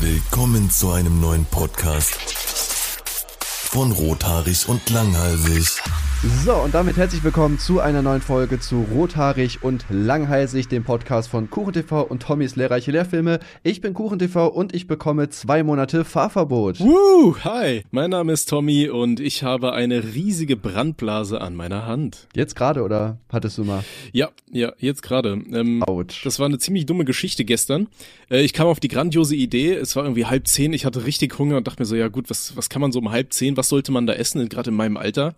Willkommen zu einem neuen Podcast von Rothaarig und Langhalsig. So, und damit herzlich willkommen zu einer neuen Folge zu Rothaarig und Langhalsig, dem Podcast von KuchenTV und Tommys lehrreiche Lehrfilme. Ich bin KuchenTV und ich bekomme zwei Monate Fahrverbot. Woo, hi, mein Name ist Tommy und ich habe eine riesige Brandblase an meiner Hand. Jetzt gerade oder hattest du mal? Ja, ja, jetzt gerade. Ähm, Autsch. Das war eine ziemlich dumme Geschichte gestern. Äh, ich kam auf die grandiose Idee, es war irgendwie halb zehn, ich hatte richtig Hunger und dachte mir so, ja gut, was, was kann man so um halb zehn, was sollte man da essen, gerade in meinem Alter?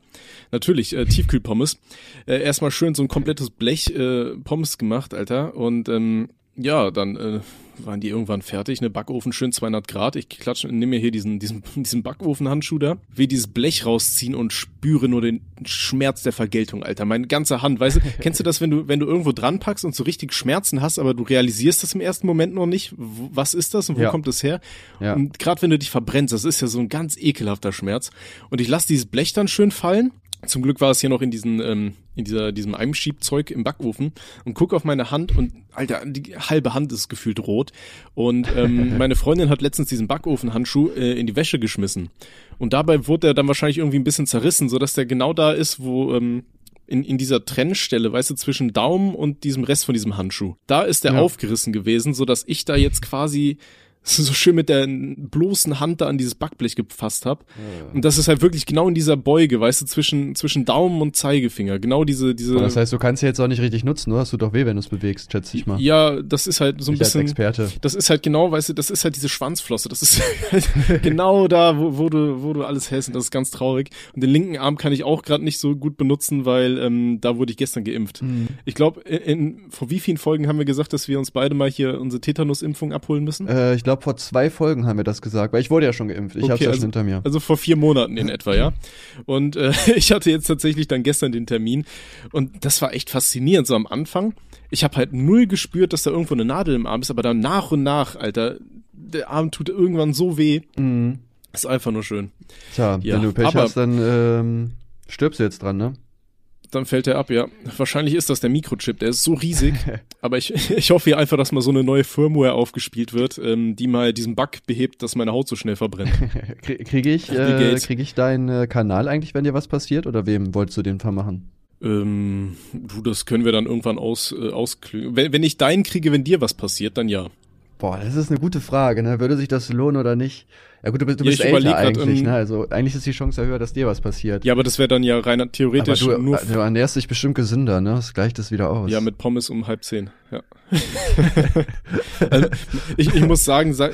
Natürlich, äh, Tiefkühlpommes. Äh, erstmal schön so ein komplettes Blech äh, Pommes gemacht, Alter. Und ähm, ja, dann äh, waren die irgendwann fertig, ne Backofen schön 200 Grad. Ich klatsche, nehme mir hier diesen diesen diesen Backofenhandschuh da, will dieses Blech rausziehen und spüre nur den Schmerz der Vergeltung, Alter. Meine ganze Hand, weißt du, kennst du das, wenn du wenn du irgendwo dran packst und so richtig Schmerzen hast, aber du realisierst das im ersten Moment noch nicht, was ist das und wo Ja. kommt es her? Ja. Und gerade wenn du dich verbrennst, das ist ja so ein ganz ekelhafter Schmerz. Und ich lasse dieses Blech dann schön fallen. Zum Glück war es hier noch in diesen, ähm, in dieser, diesem Eimschiebzeug im Backofen und guck auf meine Hand und Alter, die halbe Hand ist gefühlt rot. Und ähm, meine Freundin hat letztens diesen Backofenhandschuh äh, in die Wäsche geschmissen. Und dabei wurde er dann wahrscheinlich irgendwie ein bisschen zerrissen, sodass der genau da ist, wo ähm, in, in dieser Trennstelle, weißt du, zwischen Daumen und diesem Rest von diesem Handschuh. Da ist der Ja. aufgerissen gewesen, so dass ich da jetzt quasi so schön mit der bloßen Hand da an dieses Backblech gefasst habe. Und das ist halt wirklich genau in dieser Beuge, weißt du, zwischen, zwischen Daumen und Zeigefinger. Genau diese, diese. Das heißt, du kannst sie jetzt auch nicht richtig nutzen, nur hast du doch weh, wenn du es bewegst, schätze ich mal. ja, das ist halt so ein ich als bisschen. Experte. Das ist halt genau, weißt du, das ist halt diese Schwanzflosse. Das ist halt genau da, wo, wo du, wo du alles hältst. Und das ist ganz traurig. Und den linken Arm kann ich auch gerade nicht so gut benutzen, weil ähm, da wurde ich gestern geimpft. Mhm. Ich glaube, in, in vor wie vielen Folgen haben wir gesagt, dass wir uns beide mal hier unsere Tetanus-Impfung abholen müssen? Äh, ich glaube, vor zwei Folgen haben wir das gesagt, weil ich wurde ja schon geimpft. Ich hab's ja also, schon hinter mir. Also vor vier Monaten in etwa, ja. Und äh, ich hatte jetzt tatsächlich dann gestern den Termin und das war echt faszinierend. So am Anfang, ich habe halt null gespürt, dass da irgendwo eine Nadel im Arm ist, aber dann nach und nach, Alter, der Arm tut irgendwann so weh. Mhm. Ist einfach nur schön. Tja, Ja, wenn du Pech aber- hast, dann ähm, stirbst du jetzt dran, ne? Dann fällt er ab, ja. Wahrscheinlich ist das der Mikrochip, der ist so riesig. aber ich, ich hoffe hier einfach, dass mal so eine neue Firmware aufgespielt wird, ähm, die mal diesen Bug behebt, dass meine Haut so schnell verbrennt. Krie- Kriege ich, äh, krieg ich deinen äh, Kanal eigentlich, wenn dir was passiert? Oder wem wolltest du den vermachen? ähm, du, das können wir dann irgendwann aus, äh, ausklügen. Wenn, wenn ich deinen kriege, wenn dir was passiert, dann ja. Boah, das ist eine gute Frage, ne? Würde sich das lohnen oder nicht? Ja gut, du bist, du Ja, bist älter grad, eigentlich, ähm, ne? Also eigentlich ist die Chance ja höher, dass dir was passiert. Ja, aber das wäre dann ja rein aber theoretisch du, nur du ernährst dich bestimmt gesünder, ne? Das gleicht das wieder aus. ja mit Pommes um halb zehn. Ja. also, ich, ich muss sagen, seit,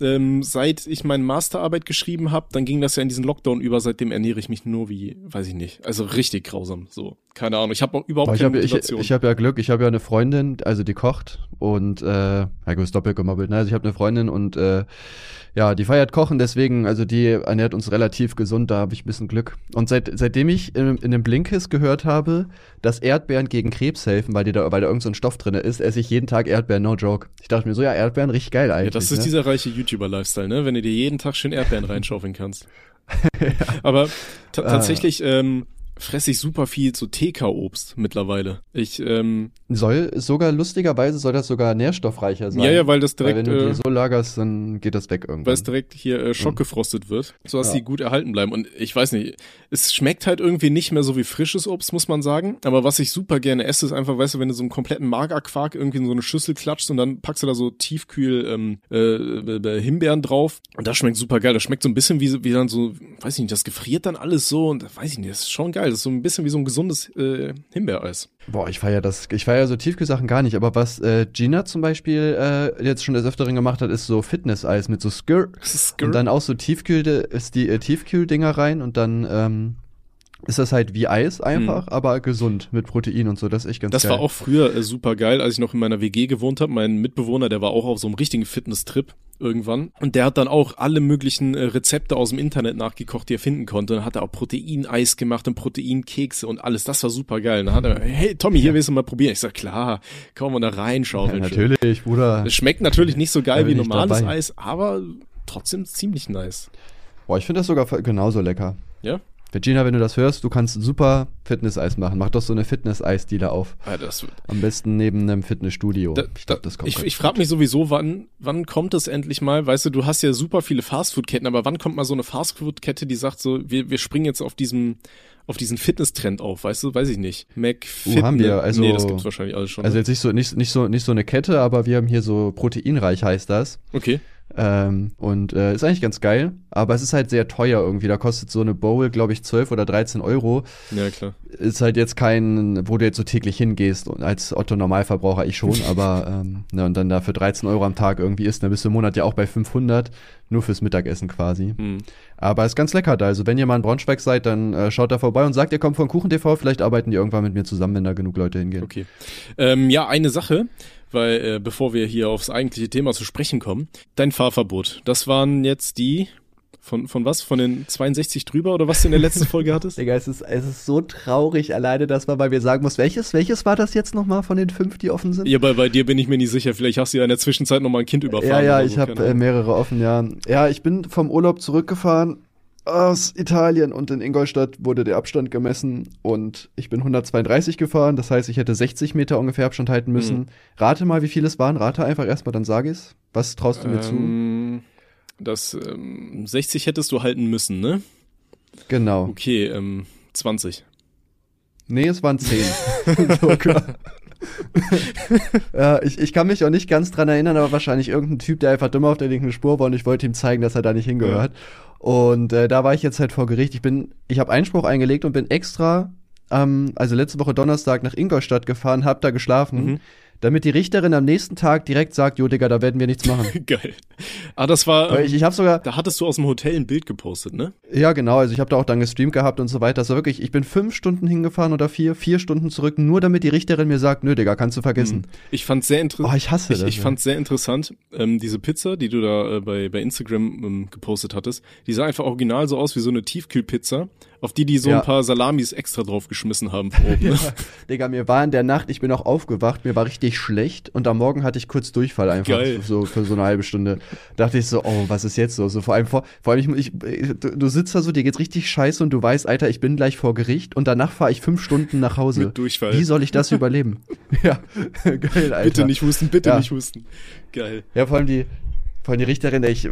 ähm, seit ich meine Masterarbeit geschrieben habe, dann ging das ja in diesen Lockdown über. Seitdem ernähre ich mich nur wie, weiß ich nicht, also richtig grausam. So, keine Ahnung. Ich habe auch überhaupt Boah, ich keine habe ich, Motivation. ich hab ja Glück, ich habe ja eine Freundin, also die kocht und äh, ja gut, ist doppelt gemobbelt, ne? Also ich habe eine Freundin und äh, ja, die feiert Kochen, deswegen, also die ernährt uns relativ gesund, da habe ich ein bisschen Glück. Und seit, seitdem ich in, in dem Blinkist gehört habe, dass Erdbeeren gegen Krebs helfen, weil, die da, weil da irgend so ein Stoff drin ist, esse ich jeden Tag Erdbeeren, no joke. Ich dachte mir so, ja, Erdbeeren, richtig geil eigentlich. ja, das ist ne? dieser reiche YouTuber-Lifestyle, ne? Wenn du dir jeden Tag schön Erdbeeren reinschaufeln kannst. Aber Ah. tatsächlich ähm, fresse ich super viel so TK-Obst mittlerweile. Ich, ähm, Soll sogar, lustigerweise soll das sogar nährstoffreicher sein. ja, ja, weil das weil direkt, wenn du äh, die so lagerst, dann geht das weg irgendwann. weil es direkt hier äh, schockgefrostet wird, so dass Ja. die gut erhalten bleiben. Und ich weiß nicht, es schmeckt halt irgendwie nicht mehr so wie frisches Obst, muss man sagen. Aber was ich super gerne esse, ist einfach, weißt du, wenn du so einen kompletten Magerquark irgendwie in so eine Schüssel klatschst und dann packst du da so tiefkühl ähm, äh, äh, Himbeeren drauf. Und das schmeckt super geil. Das schmeckt so ein bisschen wie, wie dann so, weiß ich nicht, das gefriert dann alles so und weiß ich nicht, das ist schon geil. Das ist so ein bisschen wie so ein gesundes äh, Himbeereis. Boah, ich feier das. Ich feier so Tiefkühlsachen gar nicht. Aber was äh, Gina zum Beispiel äh, jetzt schon des Öfteren gemacht hat, ist so Fitness-Eis mit so Skir. Und dann auch so Tiefkühl, ist die äh, Tiefkühldinger rein und dann ähm, ist das halt wie Eis einfach, aber gesund mit Protein und so. Das ist echt ganz Das geil. war auch früher äh, super geil, als ich noch in meiner WG gewohnt habe. Mein Mitbewohner, der war auch auf so einem richtigen Fitness-Trip irgendwann. Und der hat dann auch alle möglichen äh, Rezepte aus dem Internet nachgekocht, die er finden konnte. Dann hat er auch Proteineis gemacht und Proteinkekse und alles. Das war super geil. Dann hat er, hey Tommy, hier willst du mal probieren? Ich sag, klar, komm mal da rein, ja, schaufeln. natürlich, Bruder. Es schmeckt natürlich nicht so geil wie normales dabei. Eis, aber trotzdem ziemlich nice. Boah, ich finde das sogar genauso lecker. Ja? Regina, wenn du das hörst, du kannst super Fitness-Eis machen. Mach doch so eine Fitness-Eis-Dealer auf. Ja, das, Am besten neben einem Fitnessstudio. da, ich glaube, das kommt ich, ich frage mich sowieso, wann, wann kommt es endlich mal? Weißt du, du hast ja super viele Fastfood-Ketten, aber wann kommt mal so eine Fastfood-Kette, die sagt so, wir, wir springen jetzt auf diesem, auf diesen Fitness-Trend auf, weißt du? Weiß ich nicht. Mac Uh, haben wir, also- nee, das gibt's wahrscheinlich alles schon. Also ne? jetzt nicht so, nicht, nicht so, nicht so eine Kette, aber wir haben hier so proteinreich heißt das. okay. Ähm, und äh, ist eigentlich ganz geil, aber es ist halt sehr teuer irgendwie. Da kostet so eine Bowl, glaube ich, 12 oder 13 Euro. Ja, klar. Ist halt jetzt kein, wo du jetzt so täglich hingehst. Und als Otto Normalverbraucher ich schon, aber ähm, ne, und dann da für 13 Euro am Tag irgendwie isst, dann bist du im Monat ja auch bei 500, nur fürs Mittagessen quasi. Hm. Aber ist ganz lecker da. Also wenn ihr mal in Braunschweig seid, dann äh, schaut da vorbei und sagt, ihr kommt von Kuchen TV. Vielleicht arbeiten die irgendwann mit mir zusammen, wenn da genug Leute hingehen. Okay. Ähm, ja, eine Sache, weil äh, bevor wir hier aufs eigentliche Thema zu sprechen kommen, dein Fahrverbot. Das waren jetzt die von von was? Von den 62 drüber oder was du in der letzten Folge hattest? Digga, es ist, es ist so traurig alleine, dass man bei mir sagen muss, welches, welches war das jetzt nochmal von den fünf, die offen sind? Ja, bei, bei dir bin ich mir nicht sicher. Vielleicht hast du ja in der Zwischenzeit noch mal ein Kind überfahren. Ja, ja, ich so, habe äh, mehrere offen, ja. Ja, ich bin vom Urlaub zurückgefahren aus Italien und in Ingolstadt wurde der Abstand gemessen und ich bin 132 gefahren, das heißt, ich hätte 60 Meter ungefähr Abstand halten müssen. Mhm. Rate mal, wie viel es waren. Rate einfach erstmal, dann sag ich's. Was traust du mir zu? ähm, Das ähm, 60 hättest du halten müssen, ne? Genau. Okay, ähm, 20. Nee, es waren 10. Sogar. ja, ich, ich kann mich auch nicht ganz dran erinnern, aber wahrscheinlich irgendein Typ, der einfach dumm auf der linken Spur war und ich wollte ihm zeigen, dass er da nicht hingehört. Und äh, da war ich jetzt halt vor Gericht. Ich bin, ich habe Einspruch eingelegt und bin extra, ähm, also letzte Woche Donnerstag nach Ingolstadt gefahren, hab da geschlafen, Mhm. Damit die Richterin am nächsten Tag direkt sagt, jo Digga, da werden wir nichts machen. Geil. Ah, das war. Ich, ich habe sogar, da hattest du aus dem Hotel ein Bild gepostet, ne? Ja, genau. Also ich habe da auch dann gestreamt gehabt und so weiter. Also wirklich, ich bin fünf Stunden hingefahren oder vier, vier Stunden zurück, nur damit die Richterin mir sagt, nö, Digga, kannst du vergessen. Ich fand sehr interessant. Oh, ich hasse Ich, das. ich fand sehr interessant, ähm, diese Pizza, die du da äh, bei, bei Instagram ähm, gepostet hattest, die sah einfach original so aus wie so eine Tiefkühlpizza, auf die die so Ja. ein paar Salamis extra draufgeschmissen haben oben. ja, Ne? Digga, mir war in der Nacht, ich bin auch aufgewacht, mir war richtig schlecht und am Morgen hatte ich kurz Durchfall einfach Geil. so für so eine halbe Stunde. Dachte ich so, oh, was ist jetzt so? So vor allem vor, vor allem ich, ich du, du sitzt da so, dir geht's richtig scheiße und du weißt, Alter, ich bin gleich vor Gericht und danach fahre ich fünf Stunden nach Hause. Mit Durchfall. Wie soll ich das überleben? ja, geil, Alter. Bitte nicht husten, bitte Ja. nicht husten. Geil. Ja, vor allem die, vor allem die Richterin, ich,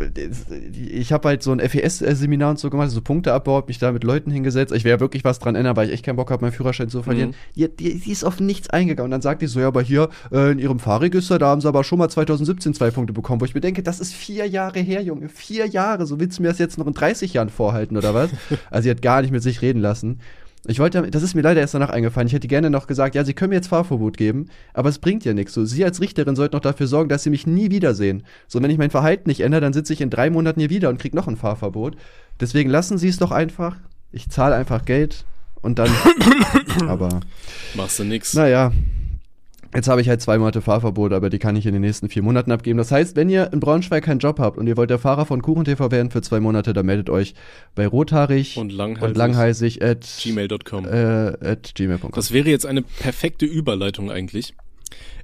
ich habe halt so ein FES-Seminar und so gemacht, so Punkteabbau, hab mich da mit Leuten hingesetzt. Ich wäre wirklich was dran ändern, weil ich echt keinen Bock habe, meinen Führerschein zu verlieren. Mhm. Die, die, die ist auf nichts eingegangen. Und dann sagt die so, ja, aber hier äh, in ihrem Fahrregister, da haben sie aber schon mal 2017 zwei Punkte bekommen, wo ich mir denke, das ist vier Jahre her, Junge. Vier Jahre. So willst du mir das jetzt noch in 30 Jahren vorhalten, oder was? also sie hat gar nicht mit sich reden lassen. Ich wollte, das ist mir leider erst danach eingefallen. Ich hätte gerne noch gesagt, ja, Sie können mir jetzt Fahrverbot geben, aber es bringt ja nichts. So, Sie als Richterin sollten noch dafür sorgen, dass Sie mich nie wiedersehen. So, wenn ich mein Verhalten nicht ändere, dann sitze ich in drei Monaten hier wieder und krieg noch ein Fahrverbot. Deswegen lassen Sie es doch einfach. Ich zahle einfach Geld und dann. aber Machst du nix. naja. Jetzt habe ich halt zwei Monate Fahrverbot, aber die kann ich in den nächsten vier Monaten abgeben. Das heißt, wenn ihr in Braunschweig keinen Job habt und ihr wollt der Fahrer von KuchenTV werden für zwei Monate, dann meldet euch bei rothaarig Und langhalsig. und langhalsig at Gmail.com. äh, at gmail.com. Das wäre jetzt eine perfekte Überleitung eigentlich.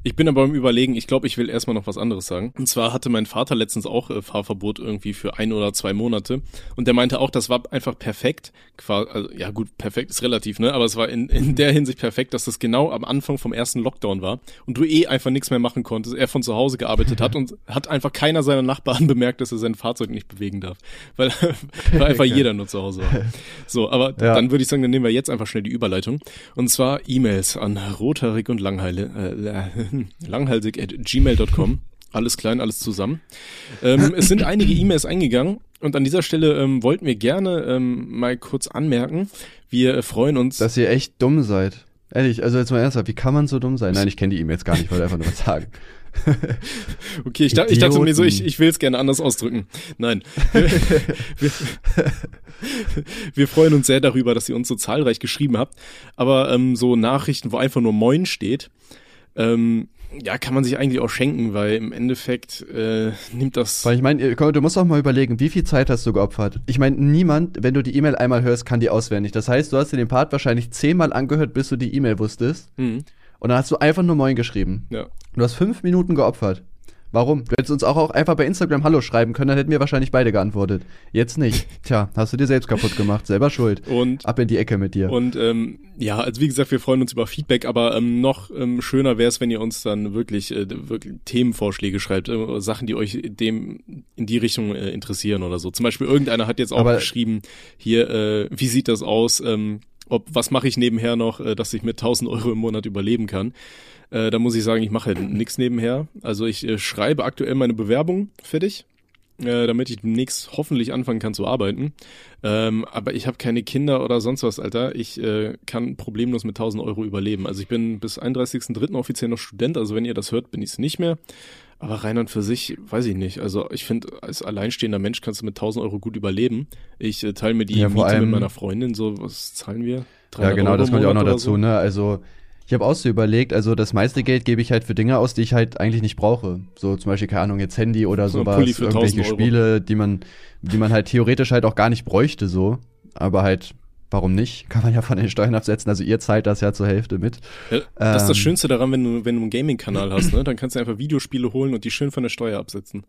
Ich bin aber im Überlegen, ich glaube, ich will erstmal noch was anderes sagen. Und zwar hatte mein Vater letztens auch äh, Fahrverbot irgendwie für ein oder zwei Monate. Und der meinte auch, das war einfach perfekt. Qua also, ja gut, perfekt ist relativ, ne? Aber es war in, in der Hinsicht perfekt, dass das genau am Anfang vom ersten Lockdown war. Und du eh einfach nichts mehr machen konntest. Er von zu Hause gearbeitet hat und hat einfach keiner seiner Nachbarn bemerkt, dass er sein Fahrzeug nicht bewegen darf. Weil, weil einfach jeder nur zu Hause war. So, aber Ja. dann würde ich sagen, dann nehmen wir jetzt einfach schnell die Überleitung. Und zwar E-Mails an rothaarig und langheile, äh, langhalsig at gmail.com. Alles klein, alles zusammen. Ähm, es sind einige E-Mails eingegangen und an dieser Stelle ähm, wollten wir gerne ähm, mal kurz anmerken, wir äh, freuen uns. Dass ihr echt dumm seid. Ehrlich, also jetzt mal ernsthaft, wie kann man so dumm sein? Nein, ich kenne die E-Mails gar nicht, ich wollte einfach nur was sagen. okay, ich, da, ich dachte mir so, ich, ich will es gerne anders ausdrücken. Nein. Wir, wir, wir freuen uns sehr darüber, dass ihr uns so zahlreich geschrieben habt. Aber ähm, so Nachrichten, wo einfach nur Moin steht, ähm, ja, kann man sich eigentlich auch schenken, weil im Endeffekt äh, nimmt das. Weil ich meine, du musst auch mal überlegen, wie viel Zeit hast du geopfert? Ich meine, niemand, wenn du die E-Mail einmal hörst, kann die auswendig. Das heißt, du hast dir den Part wahrscheinlich zehnmal angehört, bis du die E-Mail wusstest. Hm, Und dann hast du einfach nur Moin geschrieben. ja. Du hast fünf Minuten geopfert. Warum? Du hättest uns auch, auch einfach bei Instagram Hallo schreiben können, dann hätten wir wahrscheinlich beide geantwortet. Jetzt nicht. Tja, hast du dir selbst kaputt gemacht, selber schuld. Und ab in die Ecke mit dir. Und ähm, ja, also wie gesagt, wir freuen uns über Feedback, aber ähm, noch ähm, schöner wäre es, wenn ihr uns dann wirklich, äh, wirklich Themenvorschläge schreibt, äh, Sachen, die euch dem in die Richtung äh, interessieren oder so. Zum Beispiel irgendeiner hat jetzt auch aber geschrieben, hier, äh, wie sieht das aus? Ähm, ob was mache ich nebenher noch, äh, dass ich mit 1000 Euro im Monat überleben kann. Äh, da muss ich sagen, ich mache halt nichts nebenher. Also ich äh, schreibe aktuell meine Bewerbung fertig, äh, damit ich demnächst hoffentlich anfangen kann zu arbeiten. Ähm, aber ich habe keine Kinder oder sonst was, Alter. Ich äh, kann problemlos mit 1000 Euro überleben. Also ich bin bis 31.03. offiziell noch Student. Also wenn ihr das hört, bin ich es nicht mehr. Aber rein und für sich, weiß ich nicht. Also ich finde, als alleinstehender Mensch kannst du mit 1000 Euro gut überleben. Ich äh, teile mir die Ja, vor Miete mit allem- meiner Freundin. So, was zahlen wir? Ja, 300 genau, Euro das kommt ja auch noch dazu, so? ne? Also, ich habe auch so überlegt, also das meiste Geld gebe ich halt für Dinge aus, die ich halt eigentlich nicht brauche. So zum Beispiel, keine Ahnung, jetzt Handy oder So sowas, Pulli für 1000 irgendwelche. Spiele, die man, die man halt theoretisch halt auch gar nicht bräuchte, so. Aber halt, warum nicht? Kann man ja von den Steuern absetzen. Also ihr zahlt das ja zur Hälfte mit. Ja, das ist das Ähm. Schönste daran, wenn du, wenn du einen Gaming-Kanal hast, ne? Dann kannst du einfach Videospiele holen und die schön von der Steuer absetzen.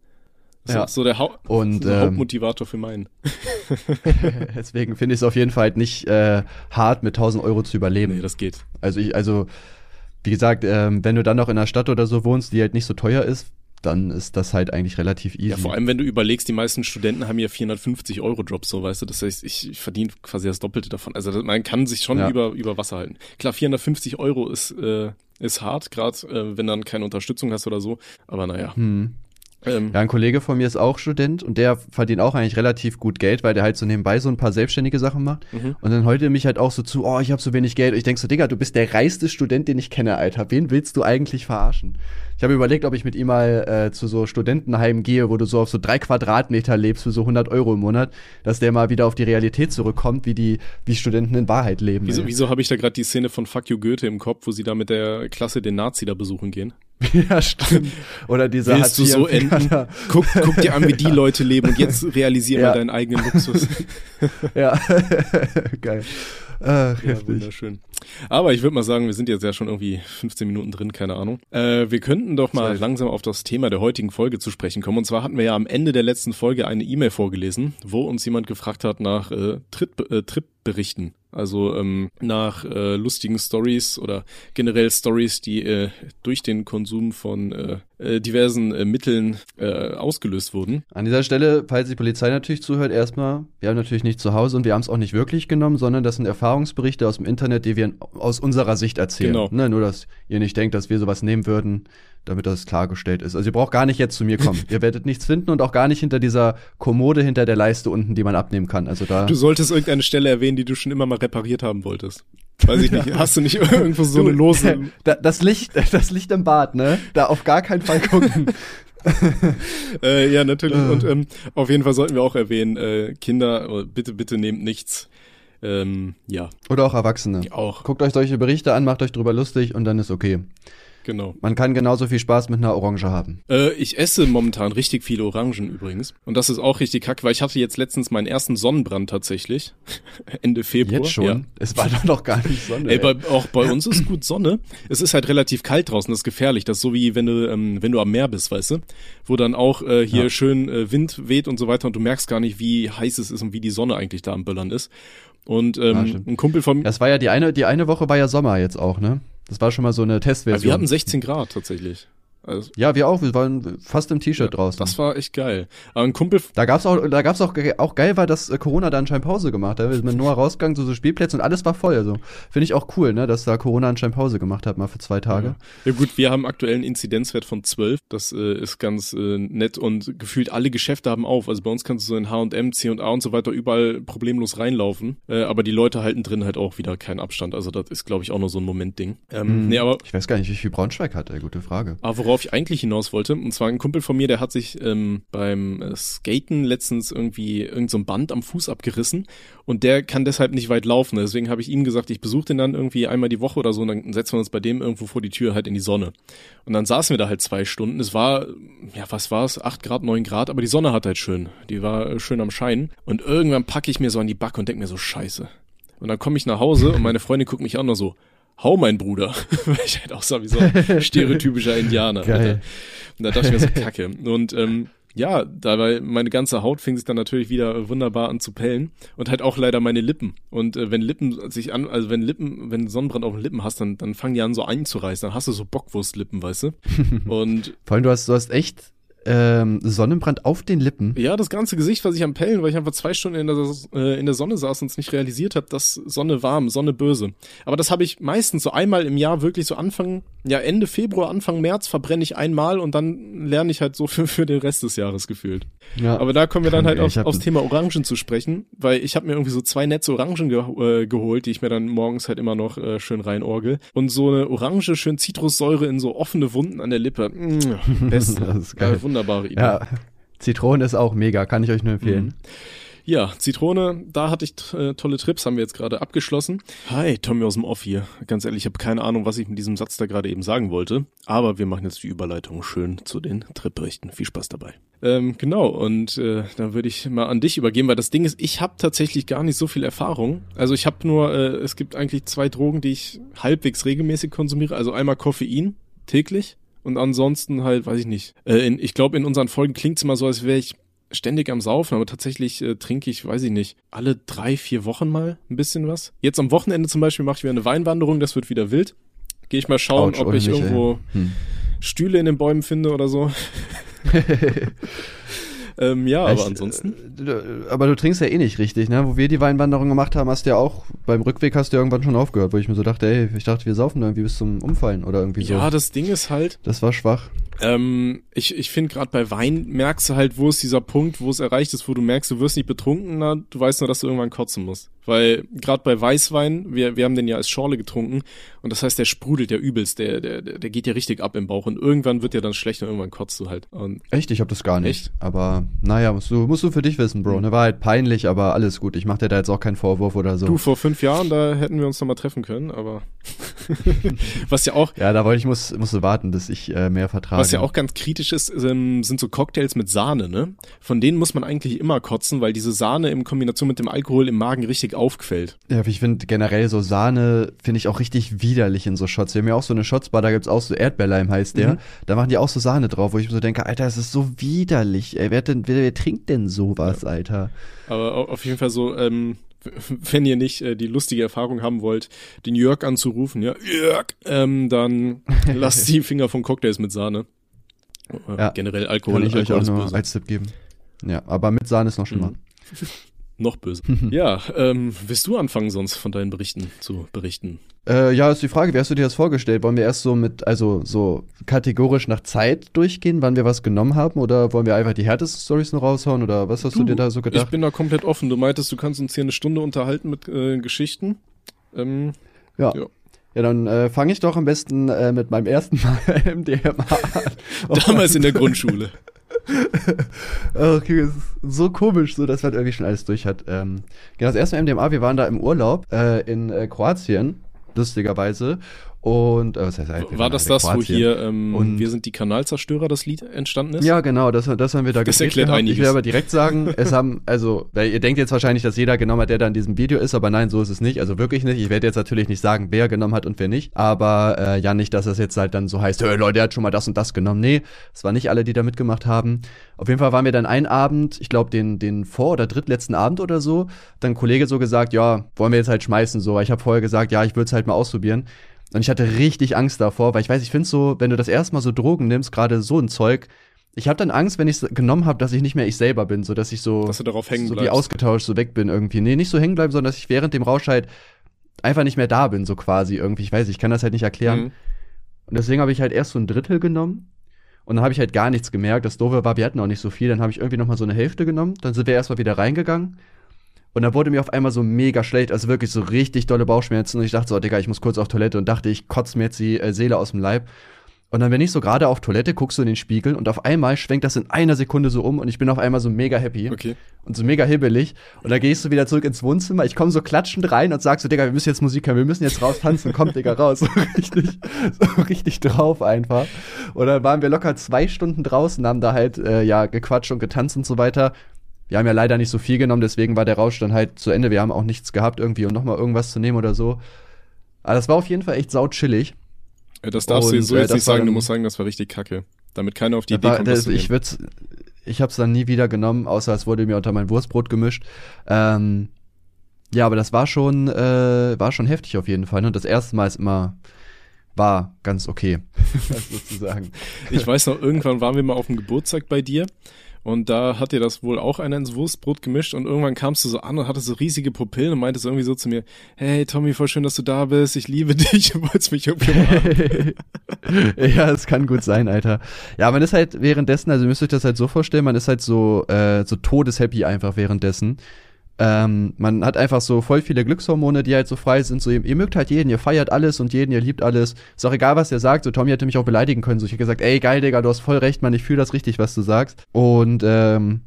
Das Ja. ist so der, Hau Und, der ähm, Hauptmotivator für meinen. Deswegen finde ich es auf jeden Fall halt nicht äh, hart, mit 1000 Euro zu überleben. Nee, das geht. Also ich, also, wie gesagt, ähm, wenn du dann noch in einer Stadt oder so wohnst, die halt nicht so teuer ist, dann ist das halt eigentlich relativ easy. Ja, vor allem, wenn du überlegst, die meisten Studenten haben ja 450 Euro Jobs, so weißt du. Das heißt, ich, verdiene quasi das Doppelte davon. Also man kann sich schon Ja. über, über Wasser halten. Klar, 450 Euro ist, äh, ist hart, gerade äh, wenn dann keine Unterstützung hast oder so. Aber naja. Hm. Ähm, Ja, ein Kollege von mir ist auch Student und der verdient auch eigentlich relativ gut Geld, weil der halt so nebenbei so ein paar selbstständige Sachen macht. Mhm. Und dann heute mich halt auch so zu, oh, ich habe so wenig Geld. Und ich denk so, Digga, du bist der reichste Student, den ich kenne, Alter. Wen willst du eigentlich verarschen? Ich habe überlegt, ob ich mit ihm mal äh, zu so Studentenheimen gehe, wo du so auf so drei Quadratmeter lebst für so 100 Euro im Monat, dass der mal wieder auf die Realität zurückkommt, wie die, wie Studenten in Wahrheit leben. Wieso, ey. wieso habe ich da gerade die Szene von Fuck You Goethe im Kopf, wo sie da mit der Klasse den Nazi da besuchen gehen? ja, stimmt. Oder dieser Willst du so enden? Guck, guck dir an, wie die Leute leben und jetzt realisier Ja. mal deinen eigenen Luxus. Ja, geil. Ach, Ja, heftig. wunderschön. Aber ich würde mal sagen, wir sind jetzt ja schon irgendwie 15 Minuten drin, keine Ahnung. Äh, wir könnten doch mal langsam auf das Thema der heutigen Folge zu sprechen kommen. Und zwar hatten wir ja am Ende der letzten Folge eine E-Mail vorgelesen, wo uns jemand gefragt hat nach äh, Trip, äh, Trip-Berichten. Also ähm, nach äh, lustigen Stories oder generell Stories, die äh, durch den Konsum von äh, äh, diversen äh, Mitteln äh, ausgelöst wurden. An dieser Stelle, falls die Polizei natürlich zuhört, erstmal, wir haben natürlich nicht zu Hause und wir haben es auch nicht wirklich genommen, sondern das sind Erfahrungsberichte aus dem Internet, die wir aus unserer Sicht erzählen. Genau. Ne, nur, dass ihr nicht denkt, dass wir sowas nehmen würden, damit das klargestellt ist. Also ihr braucht gar nicht jetzt zu mir kommen. ihr werdet nichts finden und auch gar nicht hinter dieser Kommode hinter der Leiste unten, die man abnehmen kann. Also da. Du solltest irgendeine Stelle erwähnen, die du schon immer mal repariert haben wolltest. Weiß ich nicht. Hast du nicht irgendwo so eine Du, lose da, das Licht, das Licht im Bad, ne? Da auf gar keinen Fall gucken. Äh, ja, natürlich. Äh. Und ähm, auf jeden Fall sollten wir auch erwähnen, äh, Kinder, oh, bitte, bitte nehmt nichts. Ähm, ja, Oder auch Erwachsene. auch, Guckt euch solche Berichte an, macht euch drüber lustig und dann ist okay. Genau. Man kann genauso viel Spaß mit einer Orange haben. Äh, ich esse momentan richtig viele Orangen übrigens. Und das ist auch richtig kack, weil ich hatte jetzt letztens meinen ersten Sonnenbrand tatsächlich. Ende Februar. Jetzt schon? Ja. Es war doch noch gar nicht Sonne. Ey, bei, auch bei uns ist gut Sonne. Es ist halt relativ kalt draußen, das ist gefährlich. Das ist so wie wenn du, ähm, wenn du am Meer bist, weißt du? Wo dann auch äh, hier Ja. schön äh, Wind weht und so weiter und du merkst gar nicht, wie heiß es ist und wie die Sonne eigentlich da am Böllern ist. Und Ja, ähm, stimmt. ein Kumpel von Das war ja die eine, die eine Woche war ja Sommer jetzt auch, ne? Das war schon mal so eine Testversion. wir hatten 16 Grad tatsächlich. Also, ja, wir auch. Wir waren fast im T-Shirt draußen. das war echt geil. Aber ein Kumpel, da gab's auch, da gab's auch, auch geil war, dass äh, Corona da anscheinend Pause gemacht hat. Da ist mit Noah rausgegangen, so, so Spielplätze und alles war voll. Also finde ich auch cool, ne, dass da Corona anscheinend Pause gemacht hat, mal für zwei Tage. Ja gut, wir haben aktuell einen Inzidenzwert von 12. Das äh, ist ganz äh, nett und gefühlt alle Geschäfte haben auf. Also bei uns kannst du so in H&M, C&A und so weiter überall problemlos reinlaufen. Äh, aber die Leute halten drin halt auch wieder keinen Abstand. Also das ist, glaube ich, auch nur so ein Momentding. Ähm, Mhm. Nee, aber Ich weiß gar nicht, wie viel Braunschweig hat, ey, gute Frage. aber worauf ich eigentlich hinaus wollte, und zwar ein Kumpel von mir, der hat sich ähm, beim äh, Skaten letztens irgendwie irgend so Band am Fuß abgerissen und der kann deshalb nicht weit laufen. Deswegen habe ich ihm gesagt, ich besuche den dann irgendwie einmal die Woche oder so und dann setzen wir uns bei dem irgendwo vor die Tür halt in die Sonne. Und dann saßen wir da halt zwei Stunden. Es war, ja, was war es? Acht Grad, neun Grad, aber die Sonne hat halt schön. Die war äh, schön am Scheinen. Und irgendwann packe ich mir so an die Backe und denk mir so, scheiße. Und dann komme ich nach Hause und meine Freundin guckt mich an und so, hau mein Bruder. Weil ich halt auch so wie so ein stereotypischer Indianer. Geil. Alter. Und da dachte ich mir so, kacke. Und ähm, ja, dabei meine ganze Haut fing sich dann natürlich wieder wunderbar an zu pellen und halt auch leider meine Lippen. Und äh, wenn Lippen sich an, also wenn Lippen, wenn Sonnenbrand auf den Lippen hast, dann, dann fangen die an so einzureißen. Dann hast du so Bockwurstlippen, weißt du? Und Vor allem, du hast, du hast echt ähm, Sonnenbrand auf den Lippen. ja, das ganze Gesicht war sich am Pellen, weil ich einfach zwei Stunden in der, äh, in der Sonne saß und es nicht realisiert habe, dass Sonne warm, Sonne böse. Aber das habe ich meistens so einmal im Jahr wirklich so Anfang, ja Ende Februar, Anfang März verbrenne ich einmal und dann lerne ich halt so für, für den Rest des Jahres gefühlt. Ja. Aber da kommen wir dann halt auf, aufs Thema Orangen zu sprechen, weil ich habe mir irgendwie so zwei Netze Orangen ge äh, geholt, die ich mir dann morgens halt immer noch äh, schön reinorgel. Und so eine Orange, schön Zitrussäure in so offene Wunden an der Lippe. Mm, best, Das ist geil. Äh, wunderbare Idee. Ja, Zitrone ist auch mega, kann ich euch nur empfehlen. Ja, Zitrone, da hatte ich äh, tolle Trips, haben wir jetzt gerade abgeschlossen. Hi, Tommy aus dem Off hier. Ganz ehrlich, ich habe keine Ahnung, was ich mit diesem Satz da gerade eben sagen wollte, aber wir machen jetzt die Überleitung schön zu den Tripberichten. Viel Spaß dabei. Ähm, genau, und äh, dann würde ich mal an dich übergeben, weil das Ding ist, ich habe tatsächlich gar nicht so viel Erfahrung. Also ich habe nur, äh, es gibt eigentlich zwei Drogen, die ich halbwegs regelmäßig konsumiere. Also einmal Koffein täglich und ansonsten halt, weiß ich nicht. Äh, in, ich glaube, in unseren Folgen klingt's immer so, als wäre ich ständig am Saufen, aber tatsächlich äh, trinke ich, weiß ich nicht, alle drei, vier Wochen mal ein bisschen was. Jetzt am Wochenende zum Beispiel mache ich wieder eine Weinwanderung, das wird wieder wild. Gehe ich mal schauen, Autsch, ob ich irgendwo. Hm. Stühle in den Bäumen finde oder so. ähm, ja, aber Echt, ansonsten. äh, Aber du trinkst ja eh nicht richtig, ne? Wo wir die Weinwanderung gemacht haben, hast du ja auch, beim Rückweg hast du ja irgendwann schon aufgehört, wo ich mir so dachte, ey, ich dachte, wir saufen da irgendwie bis zum Umfallen oder irgendwie so. Ja, das Ding ist halt, das war schwach. Ähm, ich ich finde gerade bei Wein merkst du halt, wo ist dieser Punkt, wo es erreicht ist, wo du merkst, du wirst nicht betrunken, na, du weißt nur, dass du irgendwann kotzen musst. Weil gerade bei Weißwein, wir, wir haben den ja als Schorle getrunken und das heißt, der sprudelt ja übelst, der, der, der geht ja richtig ab im Bauch und irgendwann wird der dann schlecht und irgendwann kotzt du halt. Und Echt? Ich hab das gar nicht. Echt? Aber naja, musst du, musst du für dich wissen, Bro. Ne, war halt peinlich, aber alles gut. Ich mach dir da jetzt auch keinen Vorwurf oder so. du, vor fünf Jahren, da hätten wir uns noch mal treffen können, aber was ja auch ja, da wollte ich, muss, musste warten, bis ich äh, mehr vertrage. Was ja auch ganz kritisch ist, ähm, sind so Cocktails mit Sahne, ne? Von denen muss man eigentlich immer kotzen, weil diese Sahne in Kombination mit dem Alkohol im Magen richtig aufquellt. Ja, ich finde generell so Sahne finde ich auch richtig widerlich in so Shots. Wir haben ja auch so eine Shotsbar, da gibt's auch so Erdbeerleim heißt der. Mhm. Da machen die auch so Sahne drauf, wo ich mir so denke, Alter, das ist so widerlich. Ey, wer, denn, wer, wer trinkt denn sowas, Alter? Aber au- auf jeden Fall so, ähm, wenn ihr nicht äh, die lustige Erfahrung haben wollt, den Jörg anzurufen, ja, Jörg, ähm, dann lasst die Finger von Cocktails mit Sahne. Ja, Generell Alkohol, Kann ich euch Alkohol auch ist nur als Tipp geben. Ja, aber mit Sahne ist noch schlimmer. Mhm. Noch böse. ja, ähm, willst du anfangen sonst von deinen Berichten zu berichten? Äh, ja, ist die Frage, wie hast du dir das vorgestellt? Wollen wir erst so mit, also so kategorisch nach Zeit durchgehen, wann wir was genommen haben? Oder wollen wir einfach die härtesten Stories noch raushauen? Oder was hast du, dir da so Ich gedacht? bin da komplett offen. Du meintest, du kannst uns hier eine Stunde unterhalten mit äh, Geschichten. Ähm, Ja. Ja. Ja, dann äh, fange ich doch am besten äh, mit meinem ersten Mal MDMA an. damals in der Grundschule. Okay, es ist so komisch, so dass man irgendwie schon alles durch hat. Ähm, genau, das erste Mal MDMA, wir waren da im Urlaub äh, in äh, Kroatien, lustigerweise. Und äh, was heißt eigentlich? War das das, wo Kroatien. hier ähm, Und- Wir sind die Kanalzerstörer, das Lied entstanden ist? Ja, genau, das, das haben wir da Das erklärt gehabt. einiges. Ich will aber direkt sagen, es haben, also, weil ihr denkt jetzt wahrscheinlich, dass jeder genommen hat, der da in diesem Video ist, aber nein, so ist es nicht. Also wirklich nicht. Ich werde jetzt natürlich nicht sagen, wer genommen hat und wer nicht. Aber äh, ja, nicht, dass es jetzt halt dann so heißt, hey, Leute, der hat schon mal das und das genommen. Nee, es waren nicht alle, die da mitgemacht haben. Auf jeden Fall waren wir dann einen Abend, ich glaube den, den vor- oder drittletzten Abend oder so, dann ein Kollege so gesagt, ja, wollen wir jetzt halt schmeißen so. Ich habe vorher gesagt, ja, ich würde es halt mal ausprobieren. Und ich hatte richtig Angst davor, weil ich weiß, ich finde so, wenn du das erste Mal so Drogen nimmst, gerade so ein Zeug, ich habe dann Angst, wenn ich es genommen habe, dass ich nicht mehr ich selber bin, so dass ich so, Dass du darauf hängen so wie ausgetauscht so weg bin irgendwie. Nee, nicht so hängen bleiben, sondern dass ich während dem Rausch halt einfach nicht mehr da bin, so quasi irgendwie. Ich weiß, ich kann das halt nicht erklären. Mhm. Und deswegen habe ich halt erst so ein Drittel genommen. Und dann habe ich halt gar nichts gemerkt. Das Doofe war, wir hatten auch nicht so viel. Dann habe ich irgendwie noch mal so eine Hälfte genommen. Dann sind wir erstmal wieder reingegangen. Und dann wurde mir auf einmal so mega schlecht, also wirklich so richtig dolle Bauchschmerzen. Und ich dachte so, Digga, ich muss kurz auf Toilette und dachte, ich kotze mir jetzt die äh, Seele aus dem Leib. Und dann bin ich so gerade auf Toilette, guckst du in den Spiegel und auf einmal schwenkt das in einer Sekunde so um und ich bin auf einmal so mega happy Okay. und so mega hibbelig. Und dann gehst du wieder zurück ins Wohnzimmer. Ich komme so klatschend rein und sag so, Digga, wir müssen jetzt Musik hören, wir müssen jetzt raus tanzen. Komm, Digga, raus. So richtig, so richtig drauf einfach. Und dann waren wir locker zwei Stunden draußen, haben da halt, äh, ja, gequatscht und getanzt und so weiter. Wir haben ja leider nicht so viel genommen, deswegen war der Rausch dann halt zu Ende. Wir haben auch nichts gehabt irgendwie, um nochmal irgendwas zu nehmen oder so. Aber das war auf jeden Fall echt sauchillig. Das darfst du Und, so äh, jetzt das nicht war sagen, du dann- musst sagen, das war richtig kacke. Damit keiner auf die Idee war, kommt, das das, ich würd's, ich habe es dann nie wieder genommen, außer es wurde mir unter mein Wurstbrot gemischt. Ähm, ja, aber das war schon, äh, war schon heftig auf jeden Fall. ne? Und das erste Mal ist immer, war ganz okay, sozusagen. Ich weiß noch, irgendwann waren wir mal auf dem Geburtstag bei dir und da hat dir das wohl auch einer ins Wurstbrot gemischt und irgendwann kamst du so an und hattest so riesige Pupillen und meintest irgendwie so zu mir, hey Tommy, voll schön, dass du da bist, ich liebe dich und wolltest mich irgendwie ja, es kann gut sein, Alter. Ja, man ist halt währenddessen, also ihr müsst euch das halt so vorstellen, man ist halt so, äh, so todeshappy einfach währenddessen. Ähm, man hat einfach so voll viele Glückshormone, die halt so frei sind. So, ihr, ihr mögt halt jeden, ihr feiert alles und jeden, ihr liebt alles. Ist auch egal, was ihr sagt. So, Tommy hätte mich auch beleidigen können. So, ich hätte gesagt, ey, geil, Digga, du hast voll recht, Mann, ich fühle das richtig, was du sagst. Und ähm,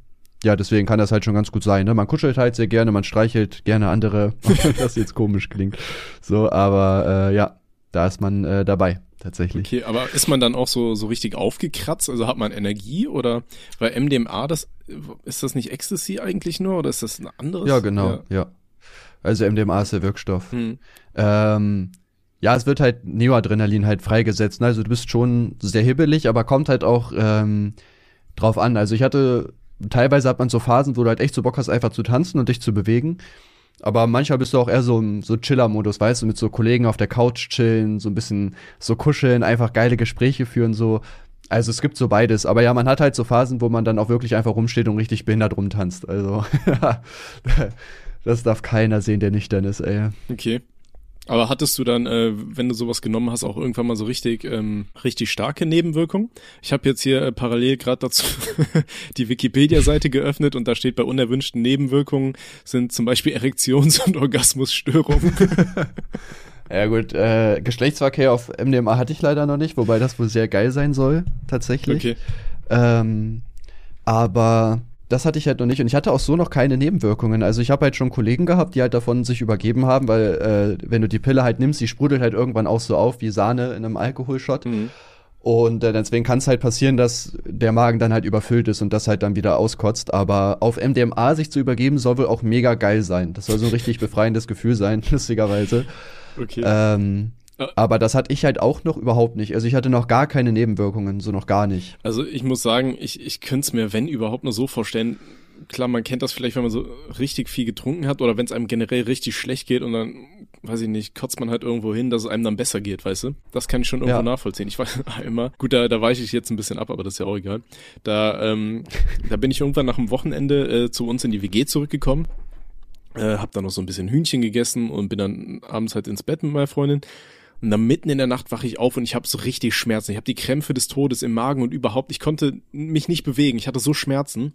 ja, deswegen kann das halt schon ganz gut sein. Ne? Man kuschelt halt sehr gerne, man streichelt gerne andere, das jetzt komisch klingt. So, aber äh, ja, da ist man äh, dabei, tatsächlich. Okay, aber ist man dann auch so, so richtig aufgekratzt? Also hat man Energie oder, weil MDMA, das, ist das nicht Ecstasy eigentlich nur oder ist das ein anderes? Ja, genau, ja. Also MDMA ist der Wirkstoff. Hm. Ähm, ja, es wird halt Neoadrenalin halt freigesetzt. Also du bist schon sehr hibbelig, aber kommt halt auch ähm, drauf an. Also ich hatte, teilweise hat man so Phasen, wo du halt echt so Bock hast, einfach zu tanzen und dich zu bewegen. Aber manchmal bist du auch eher so im so Chiller-Modus, weißt du, mit so Kollegen auf der Couch chillen, so ein bisschen so kuscheln, einfach geile Gespräche führen, so. Also es gibt so beides. Aber ja, man hat halt so Phasen, wo man dann auch wirklich einfach rumsteht und richtig behindert rumtanzt. Also das darf keiner sehen, der nüchtern ist, ey. Okay. Aber hattest du dann, äh, wenn du sowas genommen hast, auch irgendwann mal so richtig, ähm, richtig starke Nebenwirkungen? Ich habe jetzt hier äh, parallel gerade dazu die Wikipedia-Seite geöffnet und da steht bei unerwünschten Nebenwirkungen sind zum Beispiel Erektions- und Orgasmusstörungen. Ja gut, äh, Geschlechtsverkehr auf MDMA hatte ich leider noch nicht, wobei das wohl sehr geil sein soll, tatsächlich. Okay. Ähm, aber das hatte ich halt noch nicht und ich hatte auch so noch keine Nebenwirkungen. Also ich habe halt schon Kollegen gehabt, die halt davon sich übergeben haben, weil äh, wenn du die Pille halt nimmst, die sprudelt halt irgendwann auch so auf wie Sahne in einem Alkoholshot. Mhm. Und äh, deswegen kann es halt passieren, dass der Magen dann halt überfüllt ist und das halt dann wieder auskotzt. Aber auf MDMA sich zu übergeben, soll wohl auch mega geil sein. Das soll so ein richtig befreiendes Gefühl sein, lustigerweise. Okay. Ähm. Aber das hatte ich halt auch noch überhaupt nicht. Also ich hatte noch gar keine Nebenwirkungen, so noch gar nicht. Also ich muss sagen, ich, ich könnte es mir, wenn überhaupt, nur so vorstellen. Klar, man kennt das vielleicht, wenn man so richtig viel getrunken hat oder wenn es einem generell richtig schlecht geht und dann, weiß ich nicht, kotzt man halt irgendwo hin, dass es einem dann besser geht, weißt du? Das kann ich schon irgendwo Ja. nachvollziehen. Ich weiß immer, gut, da, da weiche ich jetzt ein bisschen ab, aber das ist ja auch egal. Da, ähm, da bin ich irgendwann nach dem Wochenende äh, zu uns in die WG zurückgekommen, äh, hab dann noch so ein bisschen Hühnchen gegessen und bin dann abends halt ins Bett mit meiner Freundin. Und dann mitten in der Nacht wache ich auf und ich habe so richtig Schmerzen. Ich habe die Krämpfe des Todes im Magen und überhaupt, ich konnte mich nicht bewegen. Ich hatte so Schmerzen.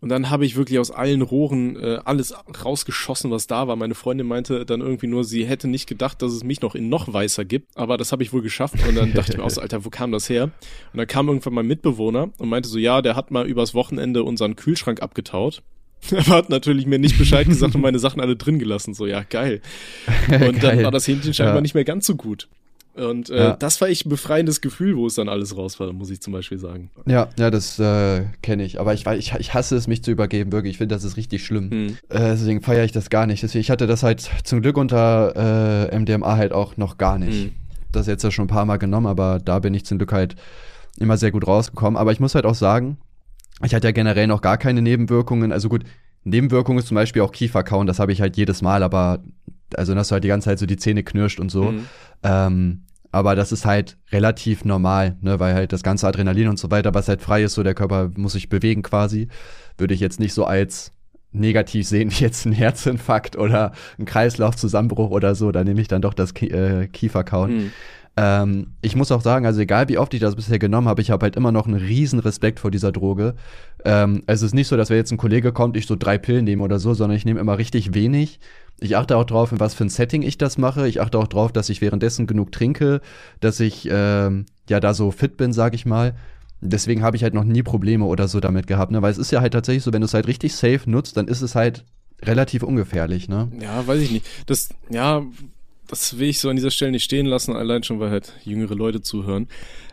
Und dann habe ich wirklich aus allen Rohren äh, alles rausgeschossen, was da war. Meine Freundin meinte dann irgendwie nur, sie hätte nicht gedacht, dass es mich noch in noch weißer gibt. Aber das habe ich wohl geschafft. Und dann dachte ich mir auch so, Alter, wo kam das her? Und dann kam irgendwann mein Mitbewohner und meinte so, ja, der hat mal übers Wochenende unseren Kühlschrank abgetaut. Aber hat natürlich mir nicht Bescheid gesagt und meine Sachen alle drin gelassen. So, ja, geil. Und dann Geil. war das Hähnchen scheinbar Ja. nicht mehr ganz so gut. Und äh, Ja. das war echt ein befreiendes Gefühl, wo es dann alles raus war, muss ich zum Beispiel sagen. Ja, ja, das äh, kenne ich. Aber ich, ich, ich hasse es, mich zu übergeben, wirklich. Ich finde, das ist richtig schlimm. Hm. Äh, deswegen feiere ich das gar nicht. Deswegen, ich hatte das halt zum Glück unter äh, MDMA halt auch noch gar nicht. Hm. Das jetzt ja schon ein paar Mal genommen, aber da bin ich zum Glück halt immer sehr gut rausgekommen. Aber ich muss halt auch sagen, ich hatte ja generell noch gar keine Nebenwirkungen. Also gut, Nebenwirkungen ist zum Beispiel auch Kieferkauen, das habe ich halt jedes Mal, aber also dass du halt die ganze Zeit so die Zähne knirscht und so. Mhm. Ähm, aber das ist halt relativ normal, ne, weil halt das ganze Adrenalin und so weiter, was halt frei ist, so der Körper muss sich bewegen quasi, würde ich jetzt nicht so als negativ sehen, wie jetzt ein Herzinfarkt oder ein Kreislaufzusammenbruch oder so, da nehme ich dann doch das Ki äh, Kieferkauen. Mhm. Ähm, ich muss auch sagen, also egal wie oft ich das bisher genommen habe, ich habe halt immer noch einen riesen Respekt vor dieser Droge. Ähm, also es ist nicht so, dass wenn jetzt ein Kollege kommt, ich so drei Pillen nehme oder so, sondern ich nehme immer richtig wenig. Ich achte auch drauf, in was für ein Setting ich das mache. Ich achte auch drauf, dass ich währenddessen genug trinke, dass ich ähm, ja da so fit bin, sag ich mal. Deswegen habe ich halt noch nie Probleme oder so damit gehabt, ne? Weil es ist ja halt tatsächlich so, wenn du es halt richtig safe nutzt, dann ist es halt relativ ungefährlich, ne? Ja, weiß ich nicht. Das, ja, das will ich so an dieser Stelle nicht stehen lassen, allein schon, weil halt jüngere Leute zuhören.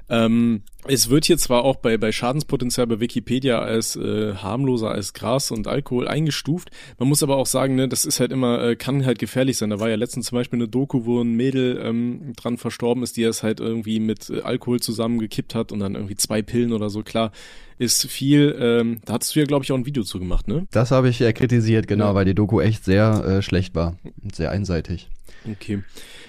Ähm, es wird hier zwar auch bei, bei Schadenspotenzial bei Wikipedia als äh, harmloser als Gras und Alkohol eingestuft. Man muss aber auch sagen, ne, das ist halt immer, äh, kann halt gefährlich sein. Da war ja letztens zum Beispiel eine Doku, wo ein Mädel ähm, dran verstorben ist, die es halt irgendwie mit äh, Alkohol zusammengekippt hat und dann irgendwie zwei Pillen oder so. Klar, ist viel, ähm, da hattest du ja, glaube ich, auch ein Video zu gemacht, ne? Das habe ich ja kritisiert, genau, ja. weil die Doku echt sehr äh, schlecht war und sehr einseitig. Okay.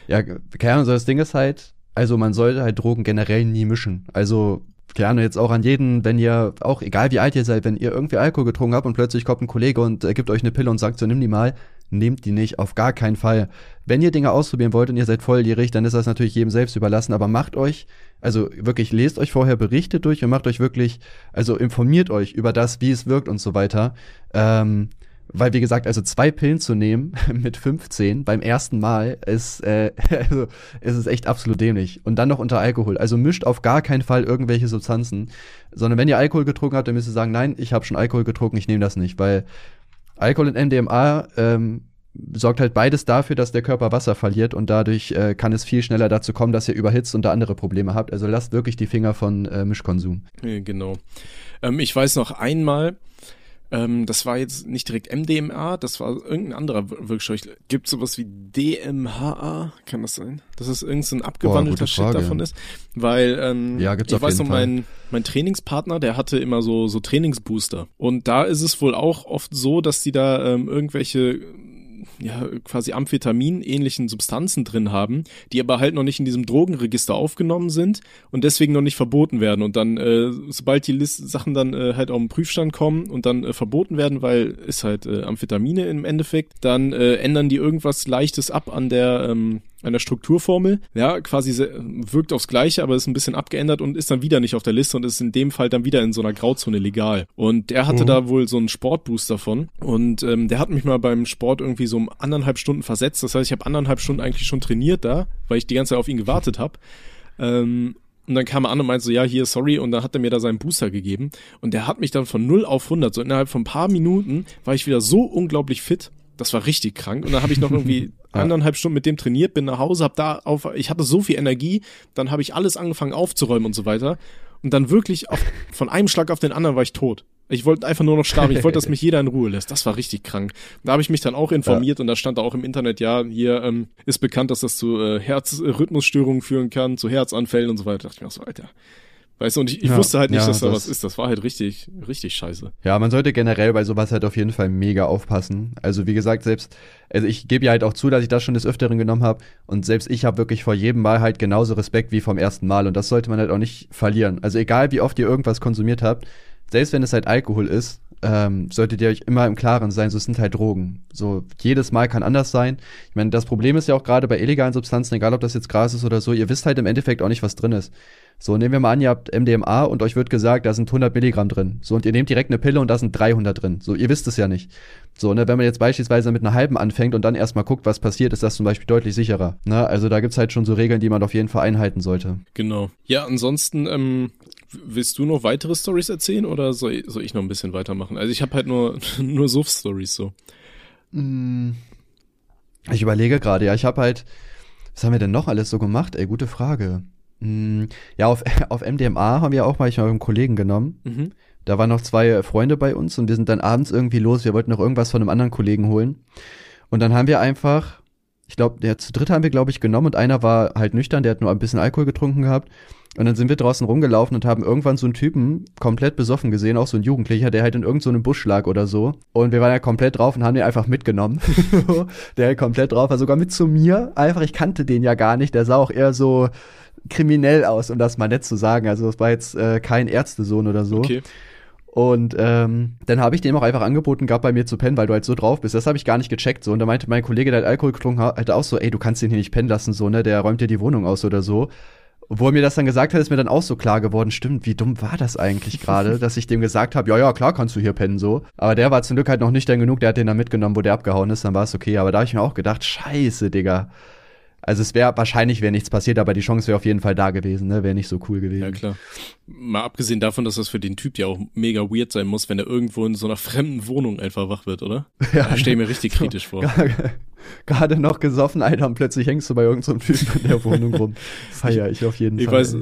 Ja, keine Ahnung, so das Ding ist halt, also man sollte halt Drogen generell nie mischen. Also gerne jetzt auch an jeden, wenn ihr, auch egal wie alt ihr seid, wenn ihr irgendwie Alkohol getrunken habt und plötzlich kommt ein Kollege und äh, gibt euch eine Pille und sagt so, nimm die mal, nehmt die nicht, auf gar keinen Fall. Wenn ihr Dinge ausprobieren wollt und ihr seid volljährig, dann ist das natürlich jedem selbst überlassen, aber macht euch, also wirklich lest euch vorher Berichte durch und macht euch wirklich, also informiert euch über das, wie es wirkt und so weiter. Ähm, weil, wie gesagt, also zwei Pillen zu nehmen mit 15 beim ersten Mal ist, äh, also, ist es echt absolut dämlich. Und dann noch unter Alkohol. Also mischt auf gar keinen Fall irgendwelche Substanzen, sondern wenn ihr Alkohol getrunken habt, dann müsst ihr sagen, nein, ich habe schon Alkohol getrunken, ich nehme das nicht, weil Alkohol und MDMA ähm, sorgt halt beides dafür, dass der Körper Wasser verliert und dadurch äh, kann es viel schneller dazu kommen, dass ihr überhitzt und da andere Probleme habt. Also lasst wirklich die Finger von äh, Mischkonsum. Ja, genau. Ähm, ich weiß noch einmal, ähm, das war jetzt nicht direkt MDMA, das war irgendein anderer Wirkstoff. Gibt sowas wie DMHA? Kann das sein? Dass es irgendein so abgewandelter Boah, Shit davon ist? Weil ähm, ja, ich weiß noch, mein, mein Trainingspartner, der hatte immer so, so Trainingsbooster. Und da ist es wohl auch oft so, dass die da ähm, irgendwelche ja, quasi Amphetamin-ähnlichen Substanzen drin haben, die aber halt noch nicht in diesem Drogenregister aufgenommen sind und deswegen noch nicht verboten werden. Und dann, äh, sobald die List Sachen dann äh, halt auf den Prüfstand kommen und dann äh, verboten werden, weil ist halt äh, Amphetamine im Endeffekt, dann äh, ändern die irgendwas Leichtes ab an der ähm, einer Strukturformel. Ja, quasi wirkt aufs Gleiche, aber ist ein bisschen abgeändert und ist dann wieder nicht auf der Liste und ist in dem Fall dann wieder in so einer Grauzone legal. Und der hatte mhm. da wohl so einen Sportboost davon und ähm, der hat mich mal beim Sport irgendwie so um anderthalb Stunden versetzt. Das heißt, ich habe anderthalb Stunden eigentlich schon trainiert da, weil ich die ganze Zeit auf ihn gewartet habe. Ähm, und dann kam er an und meinte so, ja, hier, sorry. Und dann hat er mir da seinen Booster gegeben. Und der hat mich dann von 0 auf 100, so innerhalb von ein paar Minuten, war ich wieder so unglaublich fit. Das war richtig krank. Und dann habe ich noch irgendwie ja. anderthalb Stunden mit dem trainiert, bin nach Hause, hab da auf, ich hatte so viel Energie, dann habe ich alles angefangen aufzuräumen und so weiter. Und dann wirklich auf, von einem Schlag auf den anderen war ich tot. Ich wollte einfach nur noch sterben. Ich wollte, dass mich jeder in Ruhe lässt. Das war richtig krank. Da habe ich mich dann auch informiert ja. und da stand da auch im Internet, ja, hier ähm, ist bekannt, dass das zu äh, Herzrhythmusstörungen führen kann, zu Herzanfällen und so weiter. Da dachte ich mir so, Alter, Weißt du, und ich, ich ja, wusste halt nicht, ja, dass da das, was ist. Das war halt richtig, richtig scheiße. Ja, man sollte generell bei sowas halt auf jeden Fall mega aufpassen. Also wie gesagt, selbst, also ich gebe ja halt auch zu, dass ich das schon des Öfteren genommen habe. Und selbst ich habe wirklich vor jedem Mal halt genauso Respekt wie vom ersten Mal. Und das sollte man halt auch nicht verlieren. Also egal, wie oft ihr irgendwas konsumiert habt, selbst wenn es halt Alkohol ist, ähm, solltet ihr euch immer im Klaren sein, so es sind halt Drogen. So jedes Mal kann anders sein. Ich meine, das Problem ist ja auch gerade bei illegalen Substanzen, egal ob das jetzt Gras ist oder so, ihr wisst halt im Endeffekt auch nicht, was drin ist. So, nehmen wir mal an, ihr habt MDMA und euch wird gesagt, da sind 100 Milligramm drin. So, und ihr nehmt direkt eine Pille und da sind 300 drin. So, ihr wisst es ja nicht. So, ne, wenn man jetzt beispielsweise mit einer halben anfängt und dann erstmal guckt, was passiert, ist das zum Beispiel deutlich sicherer. Ne? Also da gibt's halt schon so Regeln, die man auf jeden Fall einhalten sollte. Genau. Ja, ansonsten, ähm, willst du noch weitere Stories erzählen oder soll, soll ich noch ein bisschen weitermachen? Also ich habe halt nur, nur Suff-Stories so. Mm. Ich überlege gerade, ja, ich habe halt, was haben wir denn noch alles so gemacht? Ey, gute Frage. Hm, ja, auf, auf MDMA haben wir auch mal ich mal einen Kollegen genommen. Mhm. Da waren noch zwei Freunde bei uns und wir sind dann abends irgendwie los. Wir wollten noch irgendwas von einem anderen Kollegen holen. Und dann haben wir einfach, ich glaube, der zu dritt haben wir, glaube ich, genommen und einer war halt nüchtern, der hat nur ein bisschen Alkohol getrunken gehabt. Und dann sind wir draußen rumgelaufen und haben irgendwann so einen Typen komplett besoffen gesehen, auch so ein Jugendlicher, der halt in irgendeinem so Busch lag oder so. Und wir waren ja komplett drauf und haben den einfach mitgenommen. der halt komplett drauf war, sogar mit zu mir. Einfach, ich kannte den ja gar nicht. Der sah auch eher so, kriminell aus, um das mal nett zu sagen. Also es war jetzt äh, kein Ärztesohn oder so. Okay. Und ähm, dann habe ich dem auch einfach angeboten gehabt, bei mir zu pennen, weil du halt so drauf bist. Das habe ich gar nicht gecheckt. So. Und da meinte mein Kollege, der hat Alkohol getrunken hat, halt auch so, ey, du kannst den hier nicht pennen lassen, so, ne? Der räumt dir die Wohnung aus oder so. Wo er mir das dann gesagt hat, ist mir dann auch so klar geworden, stimmt, wie dumm war das eigentlich gerade, dass ich dem gesagt habe, ja, ja, klar kannst du hier pennen, so. Aber der war zum Glück halt noch nüchtern genug, der hat den dann mitgenommen, wo der abgehauen ist, dann war es okay. Aber da habe ich mir auch gedacht, scheiße, Digga. Also es wäre wahrscheinlich wäre nichts passiert, aber die Chance wäre auf jeden Fall da gewesen, ne? Wäre nicht so cool gewesen. Ja, klar. Mal abgesehen davon, dass das für den Typ ja auch mega weird sein muss, wenn er irgendwo in so einer fremden Wohnung einfach wach wird, oder? Ja. Da stelle ich mir richtig kritisch vor. Gerade noch gesoffen, Alter, und plötzlich hängst du bei irgendeinem so Typen in der Wohnung rum. Feier ich auf jeden ich Fall. Ich weiß,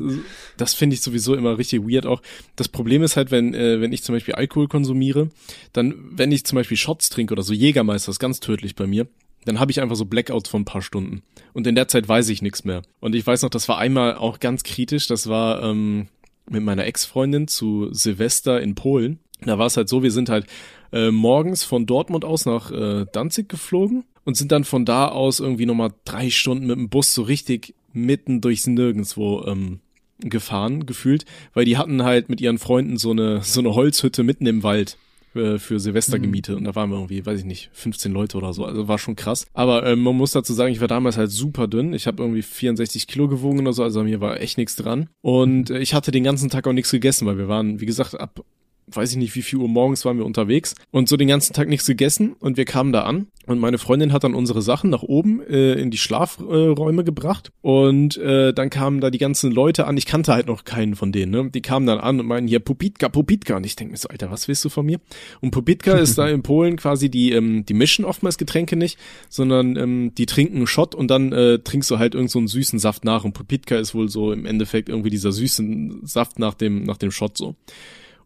das finde ich sowieso immer richtig weird auch. Das Problem ist halt, wenn, äh, wenn ich zum Beispiel Alkohol konsumiere, dann, wenn ich zum Beispiel Shots trinke oder so Jägermeister, ist ganz tödlich bei mir, dann habe ich einfach so Blackouts von ein paar Stunden. Und in der Zeit weiß ich nichts mehr. Und ich weiß noch, das war einmal auch ganz kritisch, das war ähm, mit meiner Ex-Freundin zu Silvester in Polen. Da war es halt so, wir sind halt äh, morgens von Dortmund aus nach äh, Danzig geflogen und sind dann von da aus irgendwie nochmal drei Stunden mit dem Bus so richtig mitten durchs Nirgendwo ähm, gefahren, gefühlt, weil die hatten halt mit ihren Freunden so eine, so eine Holzhütte mitten im Wald äh, für Silvester mhm. gemietet und da waren wir irgendwie, weiß ich nicht, 15 Leute oder so, also war schon krass. Aber ähm, man muss dazu sagen, ich war damals halt super dünn, ich habe irgendwie 64 Kilo gewogen oder so, also mir war echt nichts dran. Und äh, ich hatte den ganzen Tag auch nichts gegessen, weil wir waren, wie gesagt, ab weiß ich nicht, wie viel Uhr morgens waren wir unterwegs und so den ganzen Tag nichts gegessen und wir kamen da an und meine Freundin hat dann unsere Sachen nach oben äh, in die Schlafräume äh, gebracht und äh, dann kamen da die ganzen Leute an. Ich kannte halt noch keinen von denen, ne? Die kamen dann an und meinen hier Pupitka, Pupitka und ich denke mir so, Alter, was willst du von mir? Und Pupitka ist da in Polen quasi die ähm, die mischen oftmals Getränke nicht, sondern ähm, die trinken einen Shot und dann äh, trinkst du halt irgend so einen süßen Saft nach und Pupitka ist wohl so im Endeffekt irgendwie dieser süßen Saft nach dem nach dem Shot so.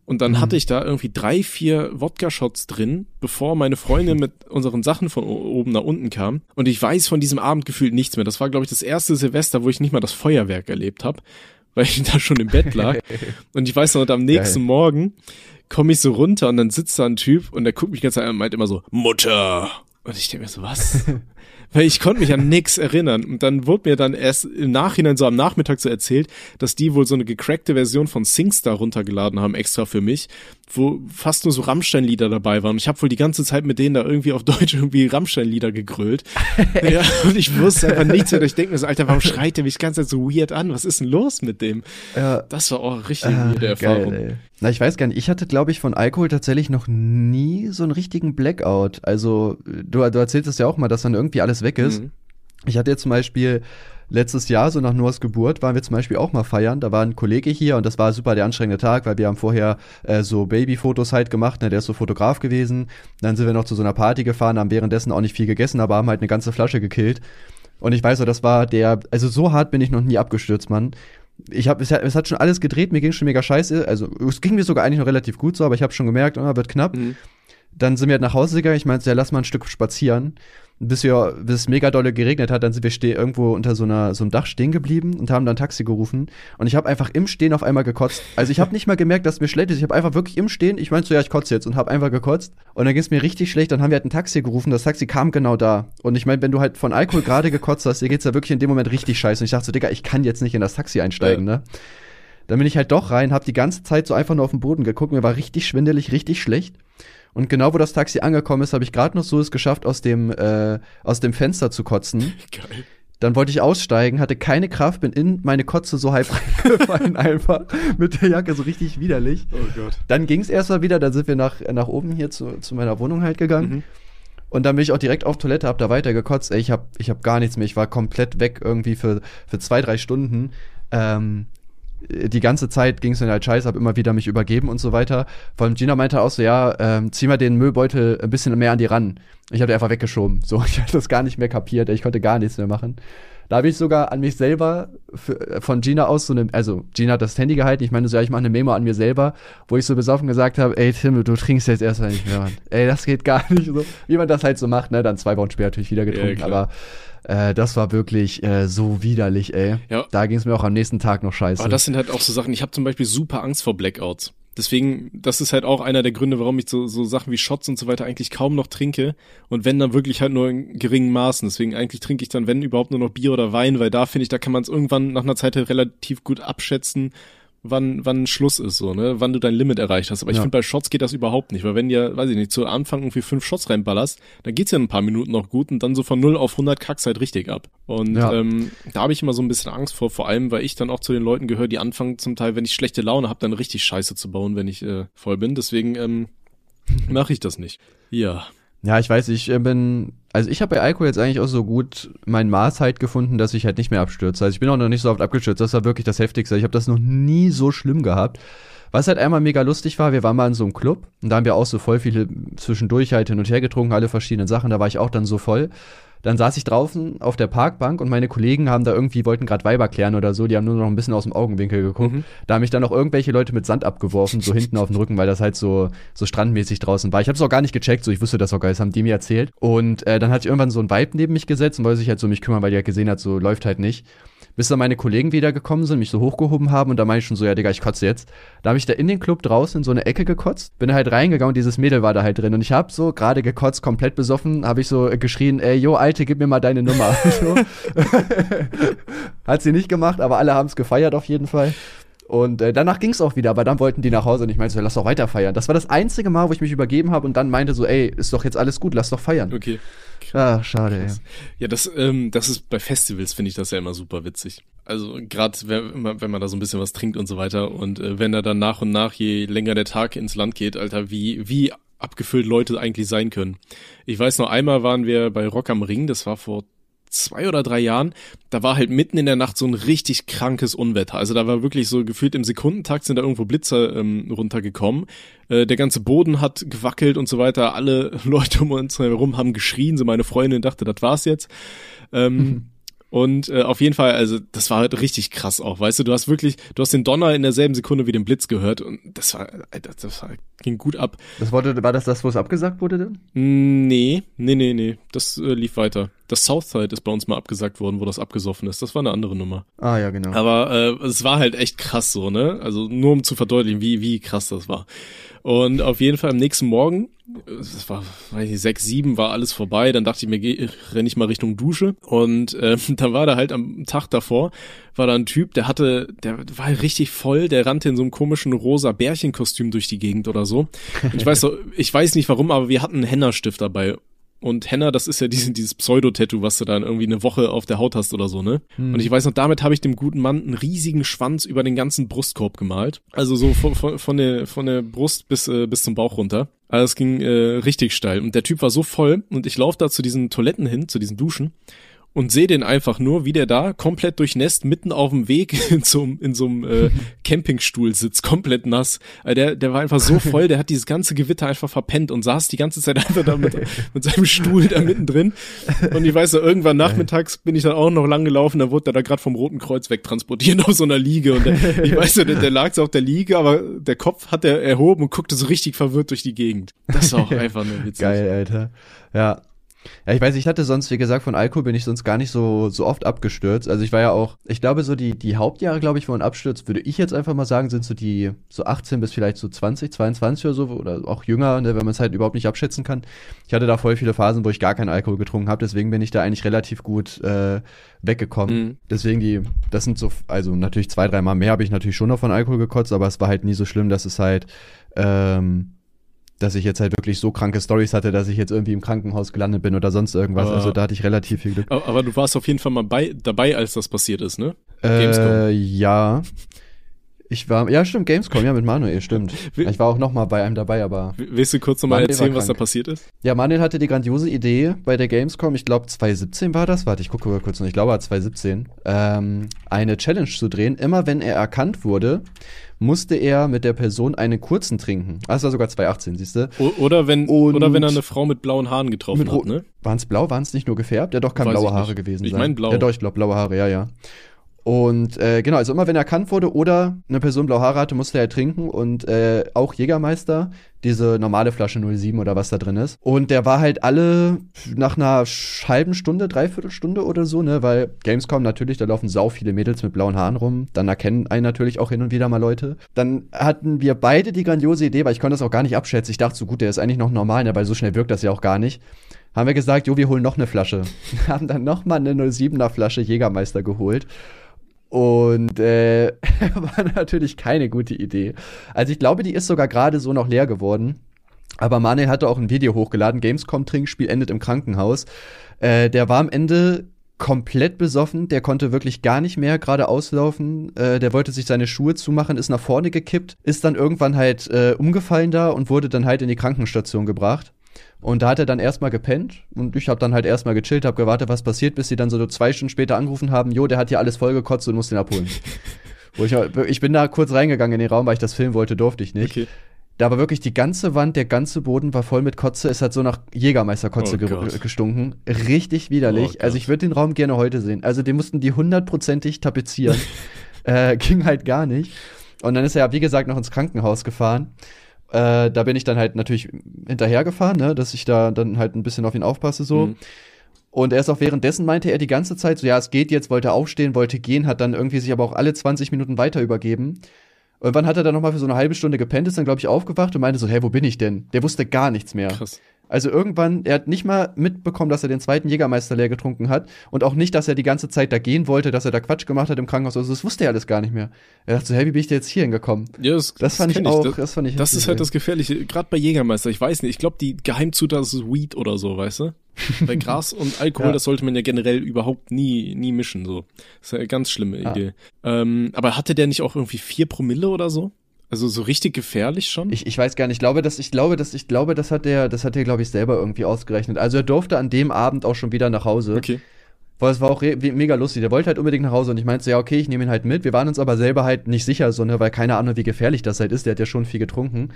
Und dann mhm. hatte ich da irgendwie drei, vier Wodka-Shots drin, bevor meine Freundin mit unseren Sachen von oben nach unten kam. Und ich weiß von diesem Abend gefühlt nichts mehr. Das war, glaube ich, das erste Silvester, wo ich nicht mal das Feuerwerk erlebt habe, weil ich da schon im Bett lag. und ich weiß noch, am nächsten Geil. Morgen komme ich so runter und dann sitzt da ein Typ und der guckt mich ganz an und meint immer so, Mutter. Und ich denke mir so, was? Weil ich konnte mich an nix erinnern. Und dann wurde mir dann erst im Nachhinein so am Nachmittag so erzählt, dass die wohl so eine gecrackte Version von Singstar runtergeladen haben, extra für mich, wo fast nur so Rammstein-Lieder dabei waren. Ich habe wohl die ganze Zeit mit denen da irgendwie auf Deutsch irgendwie Rammstein-Lieder gegrölt. ja, und ich wusste einfach nichts mehr. Ich denke mir so, Alter, warum schreit der mich die ganze Zeit so weird an? Was ist denn los mit dem? Ja. Das war auch richtig ah, weirde Erfahrung. Geil, Na, ich weiß gar nicht. Ich hatte, glaube ich, von Alkohol tatsächlich noch nie so einen richtigen Blackout. Also, du, du erzählst ja auch mal, dass dann irgendwie alles weg ist. Mhm. Ich hatte jetzt zum Beispiel letztes Jahr, so nach Noahs Geburt, waren wir zum Beispiel auch mal feiern. Da war ein Kollege hier und das war super der anstrengende Tag, weil wir haben vorher äh, so Babyfotos halt gemacht, ne, der ist so Fotograf gewesen. Dann sind wir noch zu so einer Party gefahren, haben währenddessen auch nicht viel gegessen, aber haben halt eine ganze Flasche gekillt. Und ich weiß so, das war der, also so hart bin ich noch nie abgestürzt, Mann. Ich habe, es, es, hat schon alles gedreht, mir ging schon mega scheiße. Also es ging mir sogar eigentlich noch relativ gut so, aber ich habe schon gemerkt, oh, wird knapp. Mhm. Dann sind wir halt nach Hause gegangen. Ich meinte, ja, lass mal ein Stück spazieren bis wir, bis es mega dolle geregnet hat, dann sind wir steh, irgendwo unter so einer so einem Dach stehen geblieben und haben dann Taxi gerufen und ich habe einfach im Stehen auf einmal gekotzt. Also ich habe nicht mal gemerkt, dass mir schlecht ist. Ich habe einfach wirklich im Stehen, ich meinte so, ja, ich kotze jetzt und habe einfach gekotzt und dann ging es mir richtig schlecht. Dann haben wir halt ein Taxi gerufen. Das Taxi kam genau da und ich meine, wenn du halt von Alkohol gerade gekotzt hast, dir geht's ja wirklich in dem Moment richtig scheiße. Und ich dachte so, Digga, ich kann jetzt nicht in das Taxi einsteigen, ja. ne? Dann bin ich halt doch rein, hab die ganze Zeit so einfach nur auf den Boden geguckt. Mir war richtig schwindelig, richtig schlecht. Und genau wo das Taxi angekommen ist, habe ich gerade noch so es geschafft, aus dem, äh, aus dem Fenster zu kotzen. Geil. Dann wollte ich aussteigen, hatte keine Kraft, bin in meine Kotze so halb reingefallen einfach mit der Jacke so richtig widerlich. Oh Gott. Dann ging es erstmal wieder, dann sind wir nach, nach oben hier zu, zu meiner Wohnung halt gegangen. Mhm. Und dann bin ich auch direkt auf Toilette, hab da weiter gekotzt. Ey, ich hab, ich hab gar nichts mehr. Ich war komplett weg irgendwie für, für zwei, drei Stunden. Ähm, die ganze Zeit ging es mir halt scheiße, habe immer wieder mich übergeben und so weiter. Vor allem Gina meinte auch so, ja, ähm, zieh mal den Müllbeutel ein bisschen mehr an die ran. Ich habe einfach weggeschoben. So, ich hatte das gar nicht mehr kapiert. Ich konnte gar nichts mehr machen. Da habe ich sogar an mich selber für, von Gina aus so eine, also Gina hat das Handy gehalten, ich meine so, ja, ich mache eine Memo an mir selber, wo ich so besoffen gesagt habe, ey Tim, du trinkst jetzt erstmal nicht mehr, Mann. Ey, das geht gar nicht so. Wie man das halt so macht, ne? Dann zwei Wochen später natürlich wieder getrunken, ja, aber äh, das war wirklich äh, so widerlich, ey. Ja. Da ging es mir auch am nächsten Tag noch scheiße. Aber das sind halt auch so Sachen, ich habe zum Beispiel super Angst vor Blackouts. Deswegen, das ist halt auch einer der Gründe, warum ich so, so Sachen wie Shots und so weiter eigentlich kaum noch trinke. Und wenn dann wirklich halt nur in geringen Maßen. Deswegen eigentlich trinke ich dann, wenn überhaupt, nur noch Bier oder Wein, weil da finde ich, da kann man es irgendwann nach einer Zeit halt relativ gut abschätzen, wann, wann Schluss ist, so, ne, wann du dein Limit erreicht hast. Aber ich finde, bei Shots geht das überhaupt nicht, weil wenn dir, weiß ich nicht, zu Anfang irgendwie fünf Shots reinballerst, dann geht's ja ein paar Minuten noch gut und dann so von 0 auf 100 kackst halt richtig ab. Und ja. ähm, da habe ich immer so ein bisschen Angst vor, vor allem, weil ich dann auch zu den Leuten gehöre, die anfangen zum Teil, wenn ich schlechte Laune habe, dann richtig Scheiße zu bauen, wenn ich äh, voll bin. Deswegen ähm, mache ich das nicht. Ja. Ja, ich weiß, ich äh, bin, also ich habe bei Alkohol jetzt eigentlich auch so gut mein Maß halt gefunden, dass ich halt nicht mehr abstürze. Also ich bin auch noch nicht so oft abgestürzt, das war wirklich das Heftigste. Ich habe das noch nie so schlimm gehabt. Was halt einmal mega lustig war, wir waren mal in so einem Club und da haben wir auch so voll viele zwischendurch halt hin und her getrunken, alle verschiedenen Sachen, da war ich auch dann so voll. Dann saß ich draußen auf der Parkbank und meine Kollegen haben da irgendwie, wollten gerade Weiber klären oder so, die haben nur noch ein bisschen aus dem Augenwinkel geguckt. Mhm. Da haben mich dann noch irgendwelche Leute mit Sand abgeworfen, so hinten auf den Rücken, weil das halt so, so strandmäßig draußen war. Ich habe es auch gar nicht gecheckt, so ich wusste das auch gar nicht, das haben die mir erzählt. Und äh, dann hat sich irgendwann so ein Vibe neben mich gesetzt und wollte sich halt so um mich kümmern, weil die halt gesehen hat, so läuft halt nicht. Bis dann meine Kollegen wiedergekommen sind, mich so hochgehoben haben und da meine ich schon so, ja Digga, ich kotze jetzt. Da habe ich da in den Club draußen in so eine Ecke gekotzt, bin halt reingegangen und dieses Mädel war da halt drin und ich habe so gerade gekotzt, komplett besoffen, habe ich so geschrien, ey, yo, Alte, gib mir mal deine Nummer. so. Hat sie nicht gemacht, aber alle haben es gefeiert auf jeden Fall. Und äh, danach ging es auch wieder, aber dann wollten die nach Hause und ich meinte so, lass doch weiter feiern. Das war das einzige Mal, wo ich mich übergeben habe und dann meinte so, ey, ist doch jetzt alles gut, lass doch feiern. Okay. Ah, schade, ey. Ja, das, ähm, das ist bei Festivals finde ich das ja immer super witzig. Also gerade wenn, man- wenn man da so ein bisschen was trinkt und so weiter und äh, wenn da dann nach und nach, je länger der Tag ins Land geht, Alter, wie, wie abgefüllt Leute eigentlich sein können. Ich weiß noch, einmal waren wir bei Rock am Ring, das war vor zwei oder drei Jahren, da war halt mitten in der Nacht so ein richtig krankes Unwetter. Also da war wirklich so gefühlt im Sekundentakt sind da irgendwo Blitzer ähm, runtergekommen. Äh, der ganze Boden hat gewackelt und so weiter. Alle Leute um uns herum haben geschrien. So meine Freundin dachte, das war's jetzt. Ähm, Und äh, auf jeden Fall, also das war halt richtig krass auch, weißt du, du hast wirklich, du hast den Donner in derselben Sekunde wie den Blitz gehört und das war, Alter, das war, ging gut ab. Das wurde, war das das, wo es abgesagt wurde denn? Nee, nee, nee, nee, das äh, lief weiter. Das Southside ist bei uns mal abgesagt worden, wo das abgesoffen ist. Das war eine andere Nummer. Ah, ja, genau. Aber äh, es war halt echt krass so, ne? Also nur um zu verdeutlichen, wie, wie krass das war. Und auf jeden Fall am nächsten Morgen, es war, weiß ich, sechs, sieben war alles vorbei, dann dachte ich mir, geh, renn ich mal Richtung Dusche. Und äh, da war da halt am Tag davor, war da ein Typ, der hatte, der war richtig voll, der rannte in so einem komischen rosa Bärchenkostüm durch die Gegend oder so. Und ich weiß so, ich weiß nicht warum, aber wir hatten einen Hennerstift dabei. Und Henna, das ist ja diese, dieses Pseudo-Tattoo, was du dann irgendwie eine Woche auf der Haut hast oder so, ne? Und ich weiß noch, damit habe ich dem guten Mann einen riesigen Schwanz über den ganzen Brustkorb gemalt. Also so von, von, von, der, von der Brust bis, äh, bis zum Bauch runter. Also es ging äh, richtig steil. Und der Typ war so voll und ich laufe da zu diesen Toiletten hin, zu diesen Duschen und sehe den einfach nur, wie der da komplett durchnässt mitten auf dem Weg in so, einem- in so einem äh, Campingstuhl sitzt, komplett nass. Also der, der war einfach so voll, der hat dieses ganze Gewitter einfach verpennt und saß die ganze Zeit einfach da mit, mit seinem Stuhl da mittendrin. Und ich weiß so, irgendwann nachmittags bin ich dann auch noch lang gelaufen, da wurde der da gerade vom Roten Kreuz wegtransportiert auf so einer Liege. Und der, ich weiß so, der, der lag so auf der Liege, aber der Kopf hat er erhoben und guckte so richtig verwirrt durch die Gegend. Das war auch einfach nur witzig. Geil, Alter. Ja. Ja, ich weiß, ich hatte sonst, wie gesagt, von Alkohol bin ich sonst gar nicht so, so oft abgestürzt. Also ich war ja auch, ich glaube, so die, die Hauptjahre, glaube ich, wo man abstürzt, würde ich jetzt einfach mal sagen, sind so die so 18 bis vielleicht so 20, 22 oder so, oder auch jünger, ne, wenn man es halt überhaupt nicht abschätzen kann. Ich hatte da voll viele Phasen, wo ich gar keinen Alkohol getrunken habe, deswegen bin ich da eigentlich relativ gut äh, weggekommen. Mhm. Deswegen die, das sind so, also natürlich zwei, dreimal mehr habe ich natürlich schon noch von Alkohol gekotzt, aber es war halt nie so schlimm, dass es halt, ähm, dass ich jetzt halt wirklich so kranke Stories hatte, dass ich jetzt irgendwie im Krankenhaus gelandet bin oder sonst irgendwas. Aber- also da hatte ich relativ viel Glück. Aber, aber du warst auf jeden Fall mal bei, dabei, als das passiert ist, ne? Gamescom. Äh, ja. Ich war, ja stimmt, Gamescom, ja mit Manuel, stimmt. Ich war auch noch mal bei einem dabei, aber Willst du kurz nochmal erzählen, was da passiert ist? ja, Manuel hatte die grandiose Idee bei der Gamescom, ich glaube 2017 war das, warte, ich gucke mal kurz noch, ich glaube war 2017, ähm, eine Challenge zu drehen. Immer wenn er erkannt wurde, musste er mit der Person einen kurzen trinken. Ah, es war sogar 2018, siehst du? Oder wenn Und- oder wenn er eine Frau mit blauen Haaren getroffen Mit hat, ne? Waren es blau? Waren es nicht nur gefärbt? Ja, doch, kann Weiß blaue ich Haare gewesen Ich sein. mein blau. Ja, doch, ich glaube blaue Haare, ja, ja. Und äh, genau, also immer wenn erkannt wurde oder eine Person blaue Haare hatte, musste er trinken und äh, auch Jägermeister, diese normale Flasche 07 oder was da drin ist. Und der war halt alle nach einer halben Stunde, dreiviertel Stunde oder so, ne, weil Gamescom natürlich, da laufen sau viele Mädels mit blauen Haaren rum. Dann erkennen einen natürlich auch hin und wieder mal Leute. Dann hatten wir beide die grandiose Idee, weil ich konnte das auch gar nicht abschätzen. Ich dachte so, gut, der ist eigentlich noch normal, ne, weil so schnell wirkt das ja auch gar nicht haben wir gesagt, jo, wir holen noch eine Flasche. haben dann noch mal eine 07er Flasche Jägermeister geholt. Und äh, war natürlich keine gute Idee. Also ich glaube, die ist sogar gerade so noch leer geworden. Aber Manuel hatte auch ein Video hochgeladen, Gamescom-Trinkspiel endet im Krankenhaus. Äh, der war am Ende komplett besoffen, der konnte wirklich gar nicht mehr gerade auslaufen. Äh, der wollte sich seine Schuhe zumachen, ist nach vorne gekippt, ist dann irgendwann halt äh, umgefallen da und wurde dann halt in die Krankenstation gebracht. Und da hat er dann erstmal gepennt und ich habe dann halt erstmal gechillt, habe gewartet, was passiert, bis sie dann so zwei Stunden später angerufen haben, jo, der hat hier alles vollgekotzt und muss den abholen. Wo ich, ich bin da kurz reingegangen in den Raum, weil ich das filmen wollte, durfte ich nicht. Okay. Da war wirklich die ganze Wand, der ganze Boden war voll mit Kotze. Es hat so nach Jägermeisterkotze Oh ge gestunken. Richtig widerlich. Oh also ich würde den Raum gerne heute sehen. Also den mussten die hundertprozentig tapezieren. äh, ging halt gar nicht. Und dann ist er, wie gesagt, noch ins Krankenhaus gefahren. Äh, da bin ich dann halt natürlich hinterhergefahren, ne, dass ich da dann halt ein bisschen auf ihn aufpasse so. Mhm. Und er ist auch währenddessen meinte er die ganze Zeit so, ja, es geht jetzt, wollte aufstehen, wollte gehen, hat dann irgendwie sich aber auch alle 20 Minuten weiter übergeben. Irgendwann hat er dann noch mal für so eine halbe Stunde gepennt, ist dann glaube ich aufgewacht und meinte so, hey, wo bin ich denn? Der wusste gar nichts mehr. Krass. Also irgendwann, er hat nicht mal mitbekommen, dass er den zweiten Jägermeister leer getrunken hat und auch nicht, dass er die ganze Zeit da gehen wollte, dass er da Quatsch gemacht hat im Krankenhaus. Also das wusste er alles gar nicht mehr. Er dachte so, hey, wie bin ich denn jetzt hier hingekommen? Ja, das, Das fand ich auch, Das, das fand ich das ist halt das Gefährliche, gerade bei Jägermeister. Ich weiß nicht, ich glaube, die Geheimzutat ist Weed oder so, weißt du? Bei Gras und Alkohol, Ja. das sollte man ja generell überhaupt nie, nie mischen, so. Das ist ja eine ganz schlimme. Idee. Ähm, aber hatte der nicht auch irgendwie vier Promille oder so? Also so richtig gefährlich schon? Ich, ich weiß gar nicht, ich glaube, dass ich glaube, dass ich glaube, das hat der, das hat er, glaube ich, selber irgendwie ausgerechnet. Also er durfte an dem Abend auch schon wieder nach Hause. okay. Weil es war auch mega lustig. Der wollte halt unbedingt nach Hause und ich meinte so, ja, okay, ich nehme ihn halt mit. Wir waren uns aber selber halt nicht sicher, so, ne, weil keine Ahnung, wie gefährlich das halt ist. Der hat ja schon viel getrunken.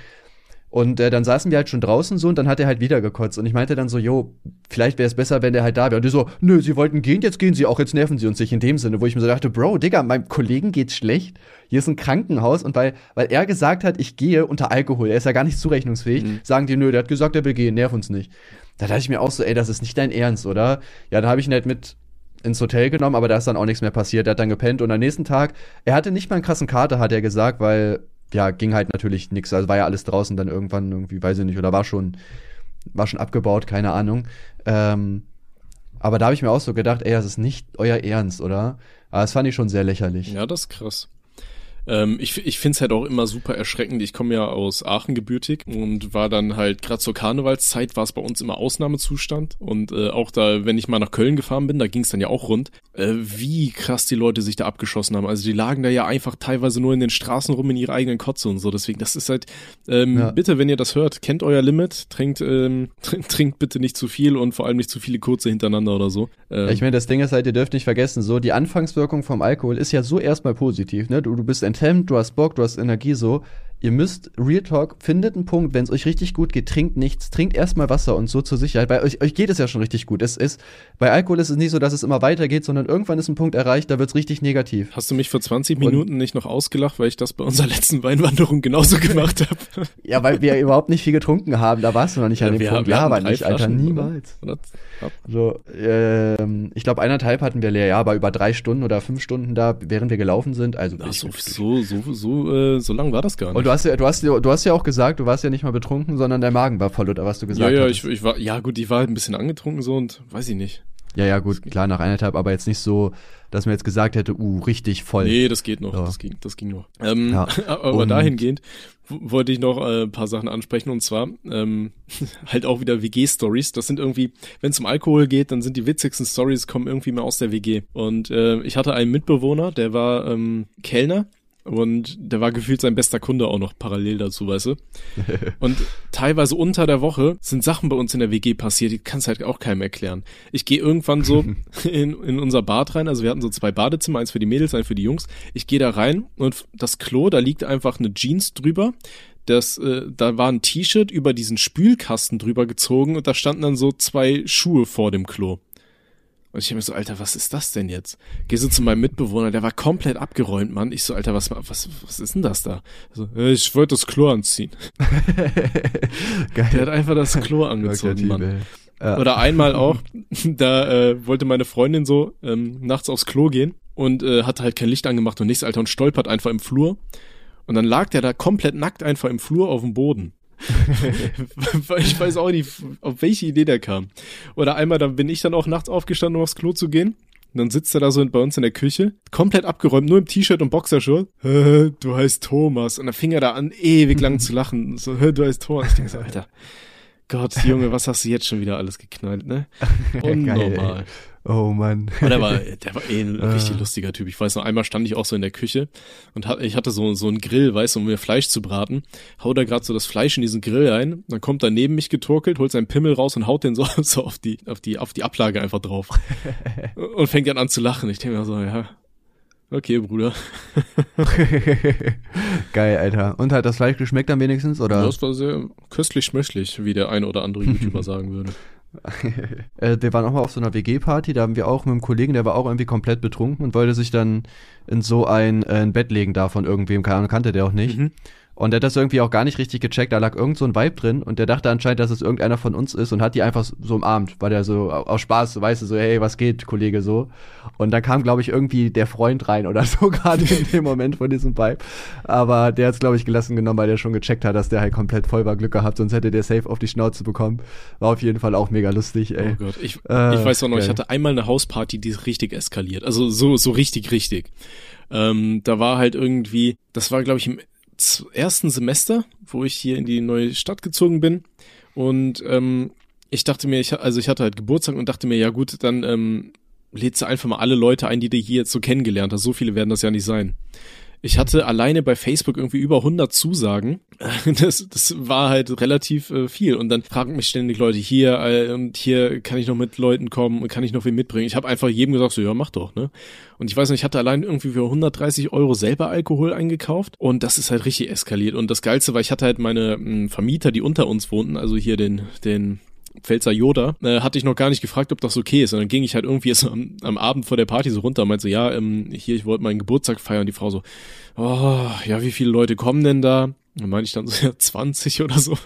Und äh, dann saßen wir halt schon draußen so und dann hat er halt wieder gekotzt. Und ich meinte dann so, jo, vielleicht wäre es besser, wenn der halt da wäre. Und die so, nö, sie wollten gehen, jetzt gehen sie auch, jetzt nerven sie uns nicht in dem Sinne, wo ich mir so dachte, Bro, Digga, meinem Kollegen geht's schlecht. Hier ist ein Krankenhaus und weil, weil er gesagt hat, ich gehe unter Alkohol, er ist ja gar nicht zurechnungsfähig, Mhm. sagen die, nö, der hat gesagt, er will gehen, nerv uns nicht. Da dachte ich mir auch so, ey, das ist nicht dein Ernst, oder? Ja, dann habe ich ihn halt mit ins Hotel genommen, aber da ist dann auch nichts mehr passiert. Er hat dann gepennt und am nächsten Tag, er hatte nicht mal einen krassen Kater, hat er gesagt, weil, ja, ging halt natürlich nichts. Also war ja alles draußen dann irgendwann irgendwie, weiß ich nicht, oder war schon, war schon abgebaut, keine Ahnung. Ähm, aber da habe ich mir auch so gedacht, ey, das ist nicht euer Ernst, oder? Aber das fand ich schon sehr lächerlich. Ja, das ist krass. Ähm, ich ich finde es halt auch immer super erschreckend. Ich komme ja aus Aachen gebürtig und war dann halt gerade zur Karnevalszeit war es bei uns immer Ausnahmezustand und äh, auch da, wenn ich mal nach Köln gefahren bin, da ging es dann ja auch rund, äh, wie krass die Leute sich da abgeschossen haben. Also die lagen da ja einfach teilweise nur in den Straßen rum in ihrer eigenen Kotze und so. Deswegen, das ist halt ähm, Ja. bitte, wenn ihr das hört, kennt euer Limit, trinkt ähm, trinkt, bitte nicht zu viel und vor allem nicht zu viele kurze hintereinander oder so. Ähm, Ich meine, das Ding ist halt, ihr dürft nicht vergessen, so die Anfangswirkung vom Alkohol ist ja so erstmal positiv, ne? Du, du bist enthemmt, du hast Bock, du hast Energie so. Ihr müsst, Real Talk, findet einen Punkt, wenn es euch richtig gut geht, trinkt nichts, trinkt erstmal Wasser und so zur Sicherheit. Bei euch, euch geht es ja schon richtig gut. Es ist, bei Alkohol ist es nicht so, dass es immer weitergeht, sondern irgendwann ist ein Punkt erreicht, da wird es richtig negativ. Hast du mich vor 20 Minuten nicht noch ausgelacht, weil ich das bei unserer letzten Weinwanderung genauso gemacht habe? Ja, weil wir überhaupt nicht viel getrunken haben, da warst du noch nicht an dem Punkt. Ja, aber nicht, Alter, niemals. Oder? So, ähm, ich glaube, eineinhalb hatten wir leer, ja, aber über drei Stunden oder fünf Stunden da, während wir gelaufen sind. Also Ach, so, so, so, so, äh, so lang war das gar nicht. Hast ja, du hast, ja- du hast ja auch gesagt, du warst ja nicht mal betrunken, sondern dein Magen war voll, oder was du ja, gesagt ja, hast. ich, ich war, ja gut, ich war halt ein bisschen angetrunken so und weiß ich nicht. ja, ja, gut, klar, nach eineinhalb, aber jetzt nicht so, dass man jetzt gesagt hätte, uh, richtig voll. Nee, das geht noch, Ja. das ging, das ging noch. Ähm, Ja. aber dahingehend wollte ich noch äh, ein paar Sachen ansprechen und zwar ähm, halt auch wieder WG-Stories. Das sind irgendwie, wenn es um Alkohol geht, dann sind die witzigsten Stories kommen irgendwie mal aus der WG. Und äh, ich hatte einen Mitbewohner, der war ähm, Kellner und der war gefühlt sein bester Kunde auch noch parallel dazu, weißt du. Und teilweise unter der Woche sind Sachen bei uns in der WG passiert, die kannst halt auch keinem erklären. Ich gehe irgendwann so in, in unser Bad rein, also wir hatten so zwei Badezimmer, eins für die Mädels, eins für die Jungs. Ich gehe da rein und das Klo, da liegt einfach eine Jeans drüber. Das, äh, da war ein T-Shirt über diesen Spülkasten drüber gezogen und da standen dann so zwei Schuhe vor dem Klo. Und ich hab mir so, Alter, was ist das denn jetzt? Geh so zu meinem Mitbewohner, der war komplett abgeräumt, Mann. Ich so, Alter, was, was, was ist denn das da? So, ich wollte das Klo anziehen. Der hat Geil. einfach das Klo angezogen, Mann. Ja. Oder einmal auch, da äh, wollte meine Freundin so ähm, nachts aufs Klo gehen und äh, hat halt kein Licht angemacht und nichts, Alter, und stolpert einfach im Flur. Und dann lag der da komplett nackt einfach im Flur auf dem Boden. ich weiß auch nicht, auf welche Idee der kam. Oder einmal, da bin ich dann auch nachts aufgestanden, um aufs Klo zu gehen. Und dann sitzt er da so bei uns in der Küche, komplett abgeräumt, nur im T-Shirt und Boxershort. Du heißt Thomas. Und dann fing er da an, ewig lang zu lachen. So, "Hä, du heißt Thomas. Ich denke so, Alter, Gott, Junge, was hast du jetzt schon wieder alles geknallt, ne? Unnormal. Oh Mann. Aber der war, der war eh ein Ah. richtig lustiger Typ. Ich weiß noch, einmal stand ich auch so in der Küche und hat, ich hatte so, so einen Grill, weißt du, um mir Fleisch zu braten. Hau da gerade so das Fleisch in diesen Grill ein, dann kommt er neben mich getorkelt, holt seinen Pimmel raus und haut den so, so auf die, auf die, auf die Ablage einfach drauf. und fängt dann an zu lachen. Ich denke mir so, ja, Okay, Bruder. Geil, Alter. Und hat das Fleisch geschmeckt dann wenigstens, oder? Das war sehr köstlich schmöchlich, wie der ein oder andere YouTuber sagen würde. Äh, wir waren auch mal auf so einer WG-Party, da haben wir auch mit einem Kollegen, der war auch irgendwie komplett betrunken und wollte sich dann in so ein, äh, ein Bett legen da von irgendwem, keine Ahnung, kannte der auch nicht. Mhm. Und der hat das irgendwie auch gar nicht richtig gecheckt. Da lag irgend so ein Vibe drin und der dachte anscheinend, dass es irgendeiner von uns ist und hat die einfach so umarmt, weil der so aus Spaß, so weißt du, so, hey, was geht, Kollege, so. Und dann kam, glaube ich, irgendwie der Freund rein oder so, gerade in dem Moment von diesem Vibe. Aber der hat es, glaube ich, gelassen genommen, weil der schon gecheckt hat, dass der halt komplett voll war Glück gehabt, sonst hätte der safe auf die Schnauze bekommen. War auf jeden Fall auch mega lustig, ey. Oh Gott, ich, äh, ich weiß auch noch, geil. ich hatte einmal eine Hausparty, die ist richtig eskaliert. Also so, so richtig, richtig. Ähm, da war halt irgendwie, das war, glaube ich, im ersten Semester, wo ich hier in die neue Stadt gezogen bin. Und ähm, ich dachte mir, ich, also ich hatte halt Geburtstag und dachte mir, ja gut, dann ähm, lädst du einfach mal alle Leute ein, die du hier jetzt so kennengelernt hast. So viele werden das ja nicht sein. Ich hatte alleine bei Facebook irgendwie über 100 Zusagen. Das, das war halt relativ äh, viel. Und dann fragen mich ständig Leute hier äh, und hier kann ich noch mit Leuten kommen und kann ich noch wen mitbringen. Ich habe einfach jedem gesagt, so ja, mach doch, ne? Und ich weiß nicht, ich hatte allein irgendwie für 130 Euro selber Alkohol eingekauft und das ist halt richtig eskaliert. Und das Geilste war, ich hatte halt meine m, hm, Vermieter, die unter uns wohnten, also hier den, den Pfälzer Yoda, äh, hatte ich noch gar nicht gefragt, ob das okay ist. Und dann ging ich halt irgendwie so am, am Abend vor der Party so runter und meinte so, ja, ähm, hier, ich wollte meinen Geburtstag feiern. Und die Frau so, oh, ja, wie viele Leute kommen denn da? Dann meinte ich dann so, ja, 20 oder so.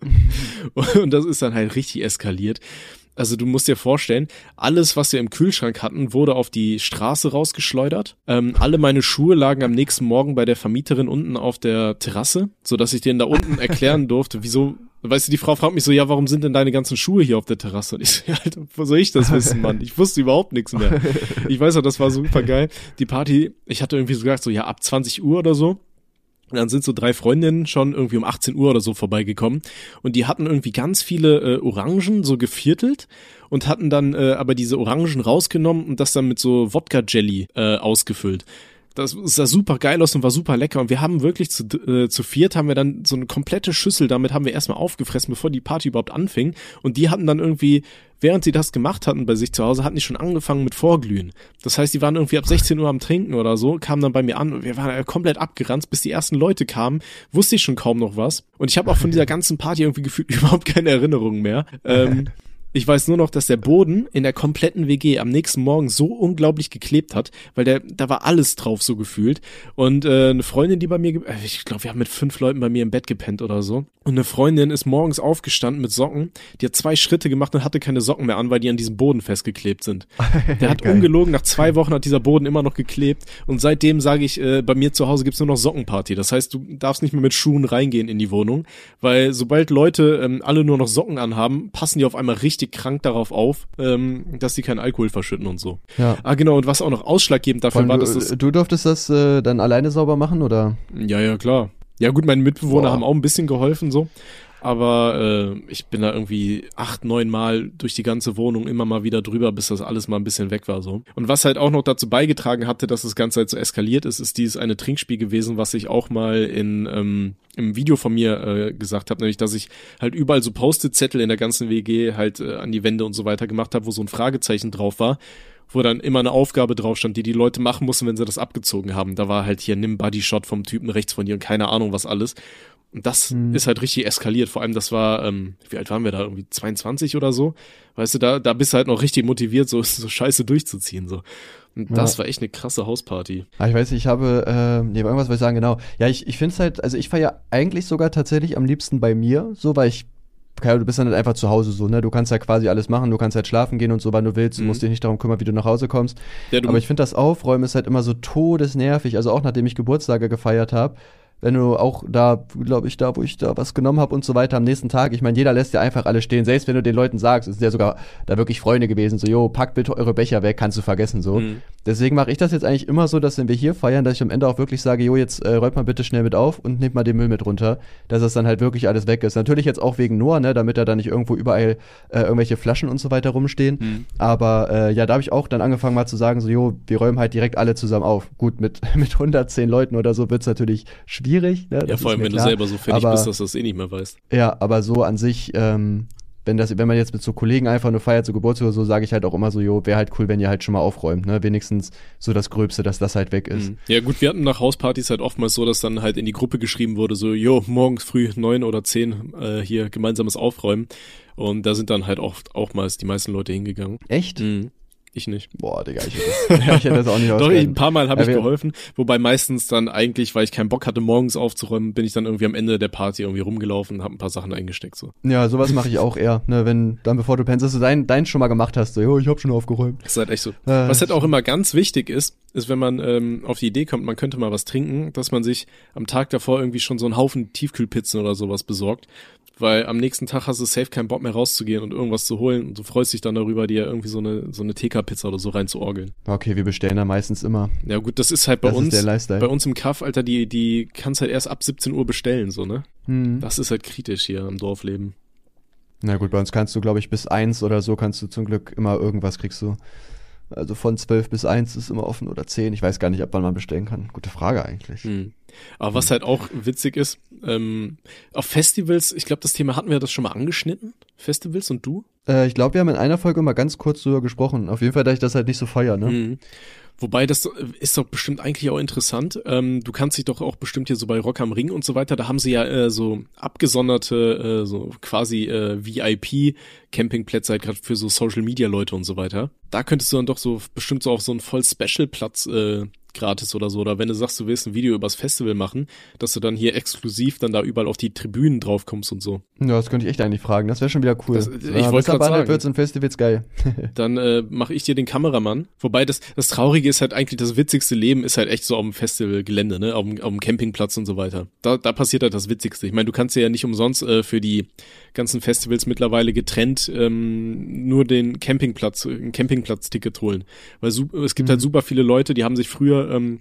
und das ist dann halt richtig eskaliert. Also du musst dir vorstellen, alles, was wir im Kühlschrank hatten, wurde auf die Straße rausgeschleudert. Ähm, alle meine Schuhe lagen am nächsten Morgen bei der Vermieterin unten auf der Terrasse, so dass ich denen da unten erklären durfte, wieso. Weißt du, die Frau fragt mich so, ja, warum sind denn deine ganzen Schuhe hier auf der Terrasse? Und ich so, ja, Alter, wo soll ich das wissen, Mann? Ich wusste überhaupt nichts mehr. Ich weiß auch, das war super geil. Die Party, ich hatte irgendwie so gesagt, so, ja, ab 20 Uhr oder so. Und dann sind so drei Freundinnen schon irgendwie um 18 Uhr oder so vorbeigekommen und die hatten irgendwie ganz viele äh, Orangen so geviertelt und hatten dann äh, aber diese Orangen rausgenommen und das dann mit so Wodka-Jelly äh, ausgefüllt. Das sah super geil aus und war super lecker. Und wir haben wirklich zu, äh, zu viert haben wir dann so eine komplette Schüssel, damit haben wir erstmal aufgefressen, bevor die Party überhaupt anfing. Und die hatten dann irgendwie, während sie das gemacht hatten bei sich zu Hause, hatten die schon angefangen mit Vorglühen. Das heißt, die waren irgendwie ab 16 Uhr am Trinken oder so, kamen dann bei mir an und wir waren komplett abgeranzt, bis die ersten Leute kamen, wusste ich schon kaum noch was. Und ich habe auch von dieser ganzen Party irgendwie gefühlt überhaupt keine Erinnerungen mehr. Ähm, ich weiß nur noch, dass der Boden in der kompletten WG am nächsten Morgen so unglaublich geklebt hat, weil der, da war alles drauf so gefühlt. Und äh, eine Freundin, die bei mir, äh, ich glaube, wir haben mit fünf Leuten bei mir im Bett gepennt oder so. Und eine Freundin ist morgens aufgestanden mit Socken, die hat zwei Schritte gemacht und hatte keine Socken mehr an, weil die an diesem Boden festgeklebt sind. Der hat ungelogen, nach zwei Wochen hat dieser Boden immer noch geklebt. Und seitdem sage ich, äh, bei mir zu Hause gibt's nur noch Sockenparty. Das heißt, du darfst nicht mehr mit Schuhen reingehen in die Wohnung, weil sobald Leute ähm, alle nur noch Socken anhaben, passen die auf einmal richtig richtig krank darauf auf, ähm, dass sie keinen Alkohol verschütten und so. Ja. Ah, genau, und was auch noch ausschlaggebend dafür war, dass das. Du durftest das äh, dann alleine sauber machen, oder? Ja, ja, klar. Ja, gut, meine Mitbewohner Boah. haben auch ein bisschen geholfen, so aber äh, ich bin da irgendwie acht, neun Mal durch die ganze Wohnung immer mal wieder drüber, bis das alles mal ein bisschen weg war so. Und was halt auch noch dazu beigetragen hatte, dass das Ganze halt so eskaliert ist, ist dieses eine Trinkspiel gewesen, was ich auch mal in ähm, im Video von mir äh, gesagt habe, nämlich dass ich halt überall so Post-it-Zettel in der ganzen WG halt äh, an die Wände und so weiter gemacht habe, wo so ein Fragezeichen drauf war wo dann immer eine Aufgabe drauf stand, die die Leute machen mussten, wenn sie das abgezogen haben. Da war halt hier, nimm Bodyshot vom Typen rechts von dir und keine Ahnung was alles. Und das hm. ist halt richtig eskaliert. Vor allem, das war, ähm, wie alt waren wir da? Irgendwie 22 oder so? Weißt du, da, da bist du halt noch richtig motiviert, so, so scheiße durchzuziehen. so. Und ja. das war echt eine krasse Hausparty. Ah, ich weiß, ich habe, äh, nee, irgendwas wollte ich sagen, genau. Ja, ich, ich finde es halt, also ich feiere eigentlich sogar tatsächlich am liebsten bei mir, so, weil ich Kai, du bist dann halt einfach zu Hause so, ne? Du kannst ja quasi alles machen, du kannst halt schlafen gehen und so, wann du willst, du musst mhm. dich nicht darum kümmern, wie du nach Hause kommst. Ja, Aber ich finde das Aufräumen ist halt immer so todesnervig, also auch nachdem ich Geburtstage gefeiert habe wenn du auch da, glaube ich, da, wo ich da was genommen habe und so weiter am nächsten Tag, ich meine, jeder lässt ja einfach alle stehen, selbst wenn du den Leuten sagst, es sind ja sogar da wirklich Freunde gewesen, so, jo, packt bitte eure Becher weg, kannst du vergessen, so. Mhm. Deswegen mache ich das jetzt eigentlich immer so, dass wenn wir hier feiern, dass ich am Ende auch wirklich sage, jo, jetzt äh, räumt mal bitte schnell mit auf und nehmt mal den Müll mit runter, dass das dann halt wirklich alles weg ist. Natürlich jetzt auch wegen Noah, ne, damit da dann nicht irgendwo überall äh, irgendwelche Flaschen und so weiter rumstehen. Mhm. Aber äh, ja, da habe ich auch dann angefangen mal zu sagen, so, jo, wir räumen halt direkt alle zusammen auf. Gut, mit, mit 110 Leuten oder so wird's natürlich schwierig. Ne? Ja, vor allem, wenn klar. du selber so fertig aber, bist, dass du das eh nicht mehr weißt. Ja, aber so an sich, ähm, wenn das, wenn man jetzt mit so Kollegen einfach nur feiert, so Geburtstag oder so, sage ich halt auch immer so, jo, wäre halt cool, wenn ihr halt schon mal aufräumt, ne? Wenigstens so das Gröbste, dass das halt weg ist. Mhm. Ja gut, wir hatten nach Hauspartys halt oftmals so, dass dann halt in die Gruppe geschrieben wurde, so, jo, morgens früh neun oder zehn äh, hier gemeinsames Aufräumen. Und da sind dann halt oft auch mal die meisten Leute hingegangen. Echt? Mhm. Ich nicht. Boah, Digga, ich hätte das, ich hätte das auch nicht Doch, ich, ein paar Mal habe ich geholfen, wobei meistens dann eigentlich, weil ich keinen Bock hatte, morgens aufzuräumen, bin ich dann irgendwie am Ende der Party irgendwie rumgelaufen und habe ein paar Sachen eingesteckt. so. Ja, sowas mache ich auch eher, ne, wenn dann bevor du pennst, dass du dein, dein schon mal gemacht hast, so, jo, ich hab schon aufgeräumt. Das ist halt echt so. Äh, was halt auch immer ganz wichtig ist, ist, wenn man ähm, auf die Idee kommt, man könnte mal was trinken, dass man sich am Tag davor irgendwie schon so einen Haufen Tiefkühlpizzen oder sowas besorgt, weil am nächsten Tag hast du safe keinen Bock mehr rauszugehen und irgendwas zu holen und du freust dich dann darüber, dir irgendwie so eine so eine TK-Pizza oder so reinzuorgeln. Okay, wir bestellen da meistens immer. Ja gut, das ist halt bei das uns, bei uns im Kaff, Alter, die die kannst halt erst ab 17 Uhr bestellen, so ne. Hm. Das ist halt kritisch hier im Dorfleben. Na gut, bei uns kannst du, glaube ich, bis eins oder so kannst du zum Glück immer irgendwas kriegst du. Also von zwölf bis eins ist immer offen oder zehn. Ich weiß gar nicht, ob man mal bestellen kann. Gute Frage eigentlich. Hm. Aber was halt auch witzig ist, ähm, auf Festivals, ich glaube, das Thema hatten wir das schon mal angeschnitten. Festivals und du? Äh, ich glaube, wir haben in einer Folge mal ganz kurz drüber gesprochen. Auf jeden Fall, da ich das halt nicht so feier, ne? Mhm. Wobei, das ist doch bestimmt eigentlich auch interessant. Ähm, du kannst dich doch auch bestimmt hier so bei Rock am Ring und so weiter, da haben sie ja äh, so abgesonderte, äh, so quasi äh, VIP-Campingplätze halt gerade für so Social-Media-Leute und so weiter. Da könntest du dann doch so bestimmt so auf so einen voll Special-Platz äh, gratis oder so. Oder wenn du sagst, du willst ein Video übers Festival machen, dass du dann hier exklusiv dann da überall auf die Tribünen drauf kommst und so. Ja, das könnte ich echt eigentlich fragen. Das wäre schon wieder cool. Das, ich ja, wollte gerade sagen. wird's in Festivals geil. dann äh, mache ich dir den Kameramann. Wobei das, das Traurige ist halt eigentlich, das witzigste Leben ist halt echt so auf dem Festivalgelände, ne? Auf dem, auf dem Campingplatz und so weiter. Da, da passiert halt das Witzigste. Ich meine, du kannst ja nicht umsonst äh, für die ganzen Festivals mittlerweile getrennt ähm, nur den Campingplatz, ein Campingplatz-Ticket holen. Weil es gibt halt mhm. halt super viele Leute, die haben sich früher ähm,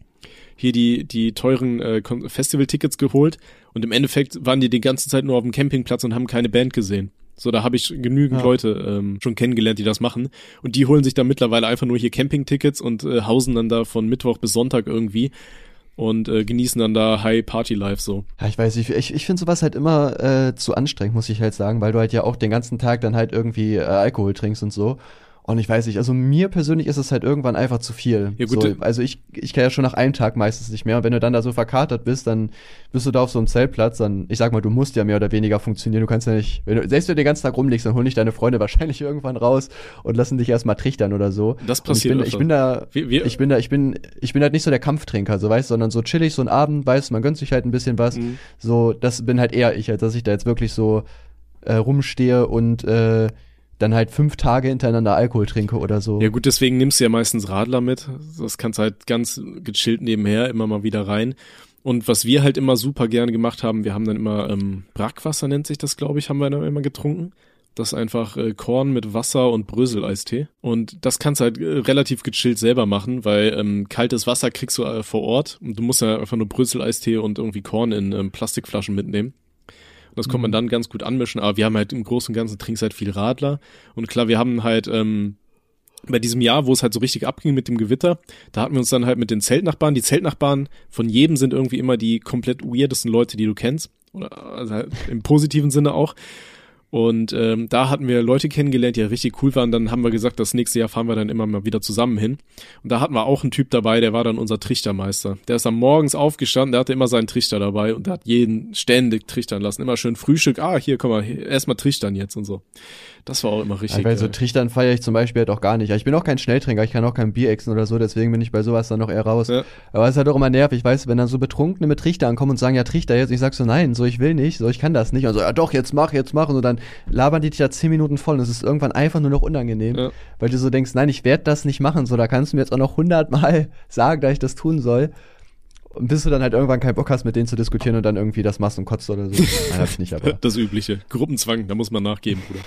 hier die, die teuren äh, Festival-Tickets geholt und im Endeffekt waren die die ganze Zeit nur auf dem Campingplatz und haben keine Band gesehen. So, da habe ich genügend ja. Leute ähm, schon kennengelernt, die das machen. Und die holen sich dann mittlerweile einfach nur hier Campingtickets und äh, hausen dann da von Mittwoch bis Sonntag irgendwie und äh, genießen dann da High Party Life so. Ja, ich weiß nicht, ich, ich finde sowas halt immer äh, zu anstrengend, muss ich halt sagen, weil du halt ja auch den ganzen Tag dann halt irgendwie äh, Alkohol trinkst und so. Und ich weiß nicht, also mir persönlich ist es halt irgendwann einfach zu viel. Ja, gut, so, also ich, ich kann ja schon nach einem Tag meistens nicht mehr. Und wenn du dann da so verkatert bist, dann bist du da auf so einem Zeltplatz, dann, ich sag mal, du musst ja mehr oder weniger funktionieren. Du kannst ja nicht, wenn du, selbst wenn du den ganzen Tag rumliegst, dann holen dich deine Freunde wahrscheinlich irgendwann raus und lassen dich erstmal trichtern oder so. Das passiert. Ich bin, ich bin, da, wir, wir, ich bin da, ich bin, ich bin halt nicht so der Kampftrinker, so weißt, sondern so chillig, so ein Abend, weißt, man gönnt sich halt ein bisschen was. Mhm. So, das bin halt eher ich, als dass ich da jetzt wirklich so äh, rumstehe und äh, dann halt fünf Tage hintereinander Alkohol trinke oder so. Ja gut, deswegen nimmst du ja meistens Radler mit. Das kannst halt ganz gechillt nebenher immer mal wieder rein. Und was wir halt immer super gerne gemacht haben, wir haben dann immer ähm, Brackwasser nennt sich das, glaube ich, haben wir dann immer getrunken. Das ist einfach äh, Korn mit Wasser und Brösel-Eistee. Und das kannst du halt äh, relativ gechillt selber machen, weil ähm, kaltes Wasser kriegst du äh, vor Ort und du musst ja einfach nur Brösel-Eistee und irgendwie Korn in ähm, Plastikflaschen mitnehmen. Das mhm. kann man dann ganz gut anmischen. Aber wir haben halt im Großen und Ganzen trinkst halt viel Radler. Und klar, wir haben halt ähm, bei diesem Jahr, wo es halt so richtig abging mit dem Gewitter, da hatten wir uns dann halt mit den Zeltnachbarn. Die Zeltnachbarn von jedem sind irgendwie immer die komplett weirdesten Leute, die du kennst. Oder also halt im positiven Sinne auch. Und ähm, da hatten wir Leute kennengelernt, die ja richtig cool waren. Dann haben wir gesagt, das nächste Jahr fahren wir dann immer mal wieder zusammen hin. Und da hatten wir auch einen Typ dabei, der war dann unser Trichtermeister. Der ist dann morgens aufgestanden, der hatte immer seinen Trichter dabei und der hat jeden ständig trichtern lassen. Immer schön Frühstück. Ah, hier, komm mal, erstmal trichtern jetzt und so. Das war auch immer richtig. Ja, weil so Trichtern feiere ich zum Beispiel halt auch gar nicht. Ich bin auch kein Schnelltrinker, ich kann auch kein Bier exen oder so, deswegen bin ich bei sowas dann noch eher raus. Ja. Aber es ist halt auch immer nervig, weißt du, wenn dann so Betrunkene mit Trichter ankommen und sagen, ja, Trichter jetzt, ich sag so, nein, so ich will nicht, so ich kann das nicht. Und so, ja doch, jetzt mach, jetzt mach. Und so dann labern die dich da zehn Minuten voll und es ist irgendwann einfach nur noch unangenehm, ja. weil du so denkst, nein, ich werde das nicht machen. So, da kannst du mir jetzt auch noch hundertmal sagen, dass ich das tun soll. Und bis du dann halt irgendwann keinen Bock hast, mit denen zu diskutieren und dann irgendwie das machst und kotzt oder so. Nein, hab ich nicht, aber. Das übliche. Gruppenzwang, da muss man nachgeben, Bruder.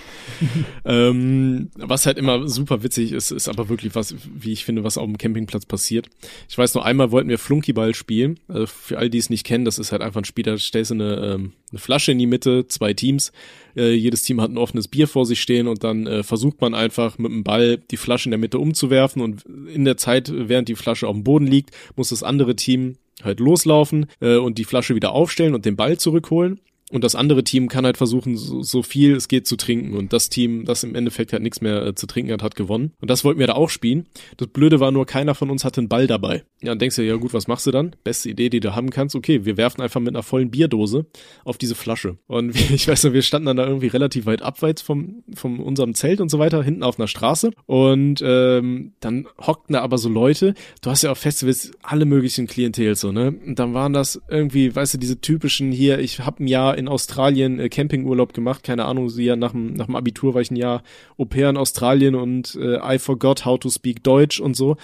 ähm, was halt immer super witzig ist, ist aber wirklich was, wie ich finde, was auf dem Campingplatz passiert. Ich weiß noch einmal wollten wir Flunkyball spielen. Also für all die es nicht kennen, das ist halt einfach ein Spiel, da stellst du eine, ähm, eine Flasche in die Mitte, zwei Teams. Äh, jedes Team hat ein offenes Bier vor sich stehen und dann äh, versucht man einfach mit dem Ball die Flasche in der Mitte umzuwerfen und in der Zeit, während die Flasche auf dem Boden liegt, muss das andere Team halt loslaufen äh, und die Flasche wieder aufstellen und den Ball zurückholen. Und das andere Team kann halt versuchen, so, so viel es geht zu trinken. Und das Team, das im Endeffekt halt nichts mehr äh, zu trinken hat, hat gewonnen. Und das wollten wir da auch spielen. Das Blöde war nur, keiner von uns hatte einen Ball dabei. Ja, dann denkst du, ja gut, was machst du dann? Beste Idee, die du haben kannst. Okay, wir werfen einfach mit einer vollen Bierdose auf diese Flasche. Und wir, ich weiß noch, wir standen dann da irgendwie relativ weit abseits vom, vom unserem Zelt und so weiter, hinten auf einer Straße. Und ähm, dann hockten da aber so Leute. Du hast ja auf Festivals alle möglichen Klientel so, ne? Und dann waren das irgendwie, weißt du, diese typischen hier, ich hab ein Jahr in Australien äh, Campingurlaub gemacht, keine Ahnung, sie ja nach dem, nach dem Abitur war ich ein Jahr Au pair in Australien und äh, I forgot how to speak Deutsch und so.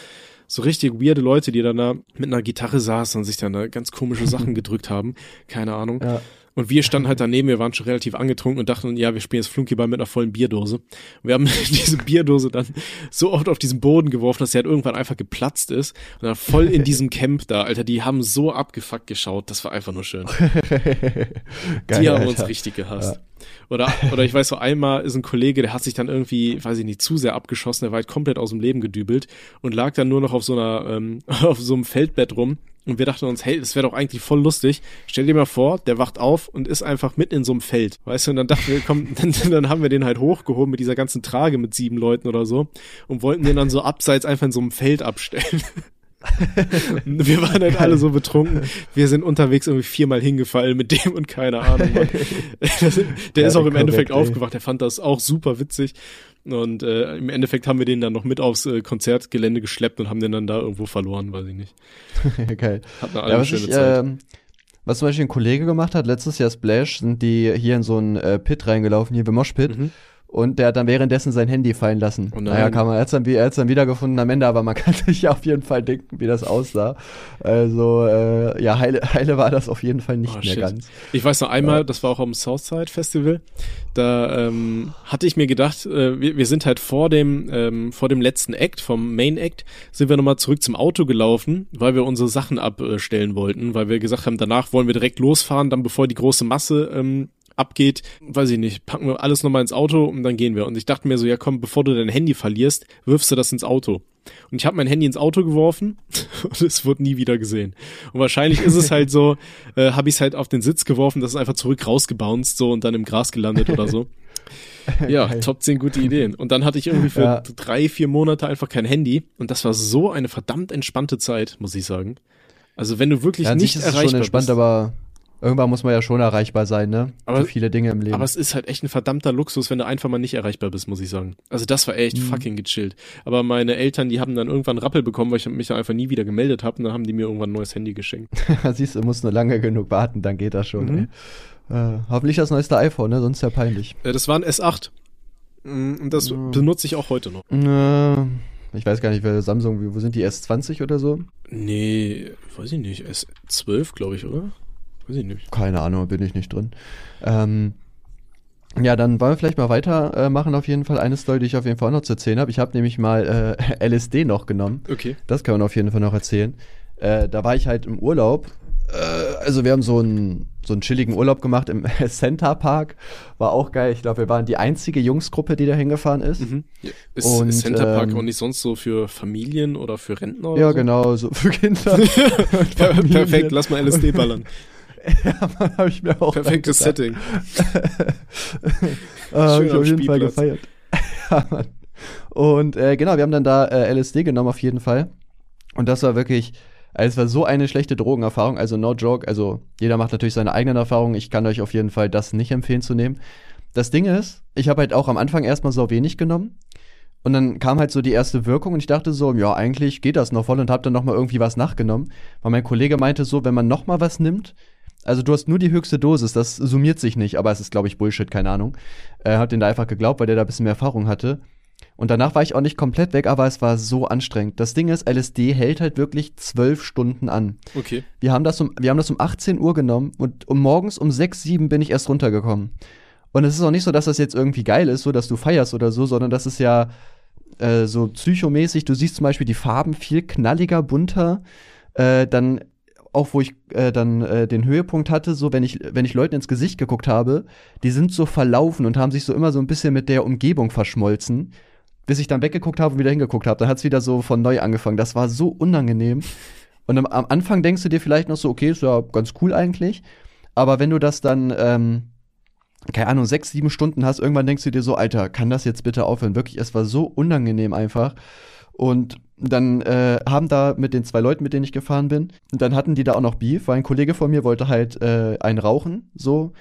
So richtig weirde Leute, die dann da mit einer Gitarre saßen und sich dann da ganz komische Sachen gedrückt haben. Keine Ahnung. Ja. Und wir standen halt daneben, wir waren schon relativ angetrunken und dachten, ja, wir spielen jetzt Flunkyball mit einer vollen Bierdose. Und wir haben diese Bierdose dann so oft auf diesen Boden geworfen, dass sie halt irgendwann einfach geplatzt ist. Und dann voll in diesem Camp da, Alter, die haben so abgefuckt geschaut, das war einfach nur schön. Geil, die haben Alter. uns richtig gehasst. Ja. Oder, oder ich weiß so, einmal ist ein Kollege, der hat sich dann irgendwie, weiß ich nicht, zu sehr abgeschossen, der war halt komplett aus dem Leben gedübelt und lag dann nur noch auf so einer, ähm, auf so einem Feldbett rum und wir dachten uns, hey, das wäre doch eigentlich voll lustig. Stell dir mal vor, der wacht auf und ist einfach mitten in so einem Feld. Weißt du, und dann dachten wir, komm, dann, dann haben wir den halt hochgehoben mit dieser ganzen Trage mit sieben Leuten oder so und wollten den dann so abseits einfach in so einem Feld abstellen. wir waren halt alle so betrunken. Wir sind unterwegs irgendwie viermal hingefallen mit dem und keine Ahnung. der ist auch im Endeffekt aufgewacht. Der fand das auch super witzig. Und äh, im Endeffekt haben wir den dann noch mit aufs äh, Konzertgelände geschleppt und haben den dann da irgendwo verloren, weiß ich nicht. Geil. Hatten alle ja, eine schöne ich, Zeit. Äh, was zum Beispiel ein Kollege gemacht hat, letztes Jahr Splash, sind die hier in so einen äh, Pit reingelaufen, hier beim Moshpit. Mhm. Und der hat dann währenddessen sein Handy fallen lassen. Oh naja, kann man, er hat es dann, wiedergefunden am Ende, aber man kann sich auf jeden Fall denken, wie das aussah. Also, äh, ja, heile, heile war das auf jeden Fall nicht oh, mehr shit. ganz. Ich weiß noch einmal, ja. das war auch am Southside Festival, da ähm, hatte ich mir gedacht, äh, wir, wir sind halt vor dem, ähm, vor dem letzten Act, vom Main Act, sind wir nochmal zurück zum Auto gelaufen, weil wir unsere Sachen abstellen wollten, weil wir gesagt haben, danach wollen wir direkt losfahren, dann bevor die große Masse ähm, abgeht, weiß ich nicht, packen wir alles nochmal ins Auto und dann gehen wir. Und ich dachte mir so, ja komm, bevor du dein Handy verlierst, wirfst du das ins Auto. Und ich habe mein Handy ins Auto geworfen und es wurde nie wieder gesehen. Und wahrscheinlich ist es halt so, äh, habe ich es halt auf den Sitz geworfen, das ist einfach zurück rausgebounced so und dann im Gras gelandet oder so. Ja, Geil. Top 10 gute Ideen. Und dann hatte ich irgendwie für ja. drei, vier Monate einfach kein Handy. Und das war so eine verdammt entspannte Zeit, muss ich sagen. Also wenn du wirklich ja, nicht erreichbar schon entspannt, bist, aber irgendwann muss man ja schon erreichbar sein, ne? Aber, Für viele Dinge im Leben. Aber es ist halt echt ein verdammter Luxus, wenn du einfach mal nicht erreichbar bist, muss ich sagen. Also das war echt mhm. fucking gechillt. Aber meine Eltern, die haben dann irgendwann Rappel bekommen, weil ich mich dann einfach nie wieder gemeldet habe und dann haben die mir irgendwann ein neues Handy geschenkt. Siehst du, musst nur lange genug warten, dann geht das schon. Mhm. Äh, hoffentlich das neueste iPhone, ne? Sonst ist ja peinlich. Äh, das war ein S8. Mm, und das mhm. benutze ich auch heute noch. Äh, ich weiß gar nicht, wer Samsung, wo sind die S20 oder so? Nee, weiß ich nicht. S12, glaube ich, oder? Weiß ich nicht. Keine Ahnung, bin ich nicht drin. Ähm, ja, dann wollen wir vielleicht mal weitermachen. Äh, auf jeden Fall eine Story, die ich auf jeden Fall auch noch zu erzählen habe. Ich habe nämlich mal äh, LSD noch genommen. Okay. Das kann man auf jeden Fall noch erzählen. Äh, da war ich halt im Urlaub. Äh, also wir haben so einen so einen chilligen Urlaub gemacht im Center Park. War auch geil. Ich glaube, wir waren die einzige Jungsgruppe, die da hingefahren ist. Mhm. Ist, und, ist Center Park ähm, auch nicht sonst so für Familien oder für Rentner? Oder ja, so? genau, so für Kinder. Perfekt, lass mal LSD ballern. ja, man, habe ich mir auch. Perfektes Setting. äh, habe ich auf jeden Fall gefeiert. ja, Mann. Und äh, genau, wir haben dann da äh, LSD genommen auf jeden Fall. Und das war wirklich, also es war so eine schlechte Drogenerfahrung, also no joke, also jeder macht natürlich seine eigenen Erfahrungen. Ich kann euch auf jeden Fall das nicht empfehlen zu nehmen. Das Ding ist, ich habe halt auch am Anfang erstmal so wenig genommen. Und dann kam halt so die erste Wirkung und ich dachte so, ja, eigentlich geht das noch voll und hab dann noch mal irgendwie was nachgenommen. Weil mein Kollege meinte so, wenn man noch mal was nimmt, also du hast nur die höchste Dosis, das summiert sich nicht, aber es ist, glaube ich, Bullshit, keine Ahnung. Er hat den da einfach geglaubt, weil der da ein bisschen mehr Erfahrung hatte. Und danach war ich auch nicht komplett weg, aber es war so anstrengend. Das Ding ist, LSD hält halt wirklich zwölf Stunden an. Okay. Wir haben das um, wir haben das um 18 Uhr genommen und um morgens um 6, 7 bin ich erst runtergekommen. Und es ist auch nicht so, dass das jetzt irgendwie geil ist, so dass du feierst oder so, sondern das ist ja äh, so psychomäßig. Du siehst zum Beispiel die Farben viel knalliger, bunter. Äh, dann auch wo ich äh, dann äh, den Höhepunkt hatte, so wenn ich, wenn ich Leuten ins Gesicht geguckt habe, die sind so verlaufen und haben sich so immer so ein bisschen mit der Umgebung verschmolzen, bis ich dann weggeguckt habe und wieder hingeguckt habe. Dann hat es wieder so von neu angefangen. Das war so unangenehm. Und am, am, Anfang denkst du dir vielleicht noch so, okay, ist ja ganz cool eigentlich. Aber wenn du das dann, ähm, keine Ahnung, sechs, sieben Stunden hast, irgendwann denkst du dir so, Alter, kann das jetzt bitte aufhören? Wirklich, es war so unangenehm einfach. Und dann äh, haben da mit den zwei Leuten, mit denen ich gefahren bin, und dann hatten die da auch noch Beef, weil ein Kollege von mir wollte halt äh, einen rauchen, so.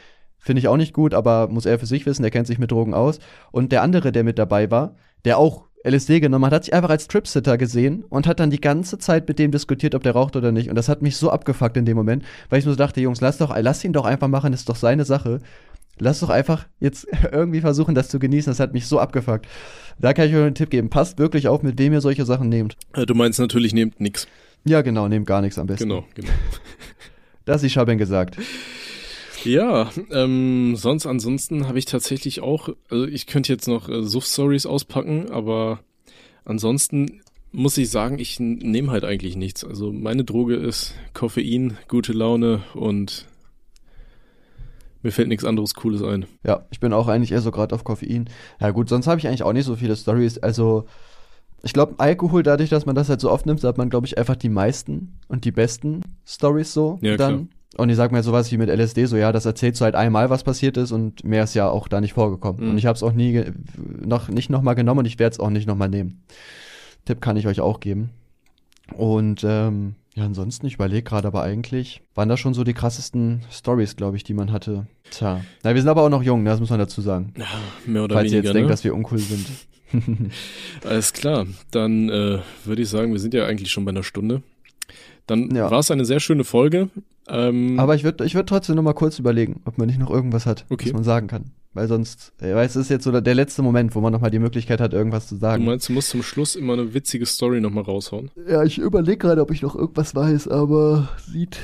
Finde ich auch nicht gut, aber muss er für sich wissen, der kennt sich mit Drogen aus. Und der andere, der mit dabei war, der auch LSD genommen hat, hat sich einfach als Tripsitter gesehen und hat dann die ganze Zeit mit dem diskutiert, ob der raucht oder nicht. Und das hat mich so abgefuckt in dem Moment, weil ich nur so dachte, Jungs, lass doch, lass ihn doch einfach machen, ist doch seine Sache. Lass doch einfach jetzt irgendwie versuchen, das zu genießen. Das hat mich so abgefuckt. Da kann ich euch einen Tipp geben. Passt wirklich auf, mit wem ihr solche Sachen nehmt. Äh, Du meinst natürlich, nehmt nix. Ja, genau, nehmt gar nichts am besten. Genau, genau. Das ist Schaben gesagt. Ja, ähm, sonst ansonsten habe ich tatsächlich auch, also ich könnte jetzt noch äh, Suff-Stories auspacken, aber ansonsten muss ich sagen, ich nehme halt eigentlich nichts. Also meine Droge ist Koffein, gute Laune und mir fällt nichts anderes Cooles ein. Ja, ich bin auch eigentlich eher so gerade auf Koffein. Ja gut, sonst habe ich eigentlich auch nicht so viele Stories. Also ich glaube, Alkohol, dadurch, dass man das halt so oft nimmt, hat man, glaube ich, einfach die meisten und die besten Stories so Ja, dann. Und ich sag mal sowas wie mit LSD, so ja, das erzählst du halt einmal, was passiert ist und mehr ist ja auch da nicht vorgekommen. Mhm. Und ich habe es auch nie, noch nicht nochmal genommen und ich werde es auch nicht nochmal nehmen. Tipp kann ich euch auch geben. Und ähm, ja, ansonsten, ich überlege gerade, aber eigentlich waren das schon so die krassesten Stories, glaube ich, die man hatte. Tja. Na, wir sind aber auch noch jung, ne, das muss man dazu sagen. Ja, mehr oder Falls ihr weniger. jetzt denkt, ne? dass wir uncool sind. Alles klar, dann äh, würde ich sagen, wir sind ja eigentlich schon bei einer Stunde. Dann Ja. war es eine sehr schöne Folge. Ähm, Aber ich würde ich würd trotzdem noch mal kurz überlegen, ob man nicht noch irgendwas hat, Okay. was man sagen kann. Weil sonst, äh, weil es ist jetzt so der- letzte Moment, wo man noch mal die Möglichkeit hat, irgendwas zu du sagen. meinst, du musst zum Schluss immer eine witzige Story nochmal raushauen? Ja, ich überlege gerade, ob ich noch irgendwas weiß, aber sieht,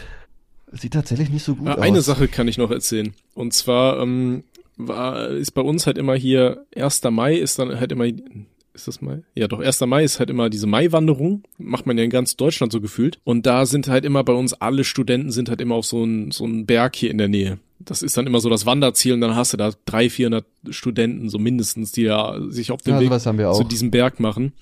sieht tatsächlich nicht so gut Ah, aus. Eine Sache kann ich noch erzählen. Und zwar ähm, war, ist bei uns halt immer hier, 1. Mai ist dann halt immer, ist das Mai? Ja, doch, 1. Mai ist halt immer diese Maiwanderung. Macht man ja in ganz Deutschland so gefühlt. Und da sind halt immer bei uns, alle Studenten sind halt immer auf so einen so einen Berg hier in der Nähe. Das ist dann immer so das Wanderziel und dann hast du da 300, 400 Studenten, so mindestens, die ja sich auf den Ja, Weg zu diesem Berg machen.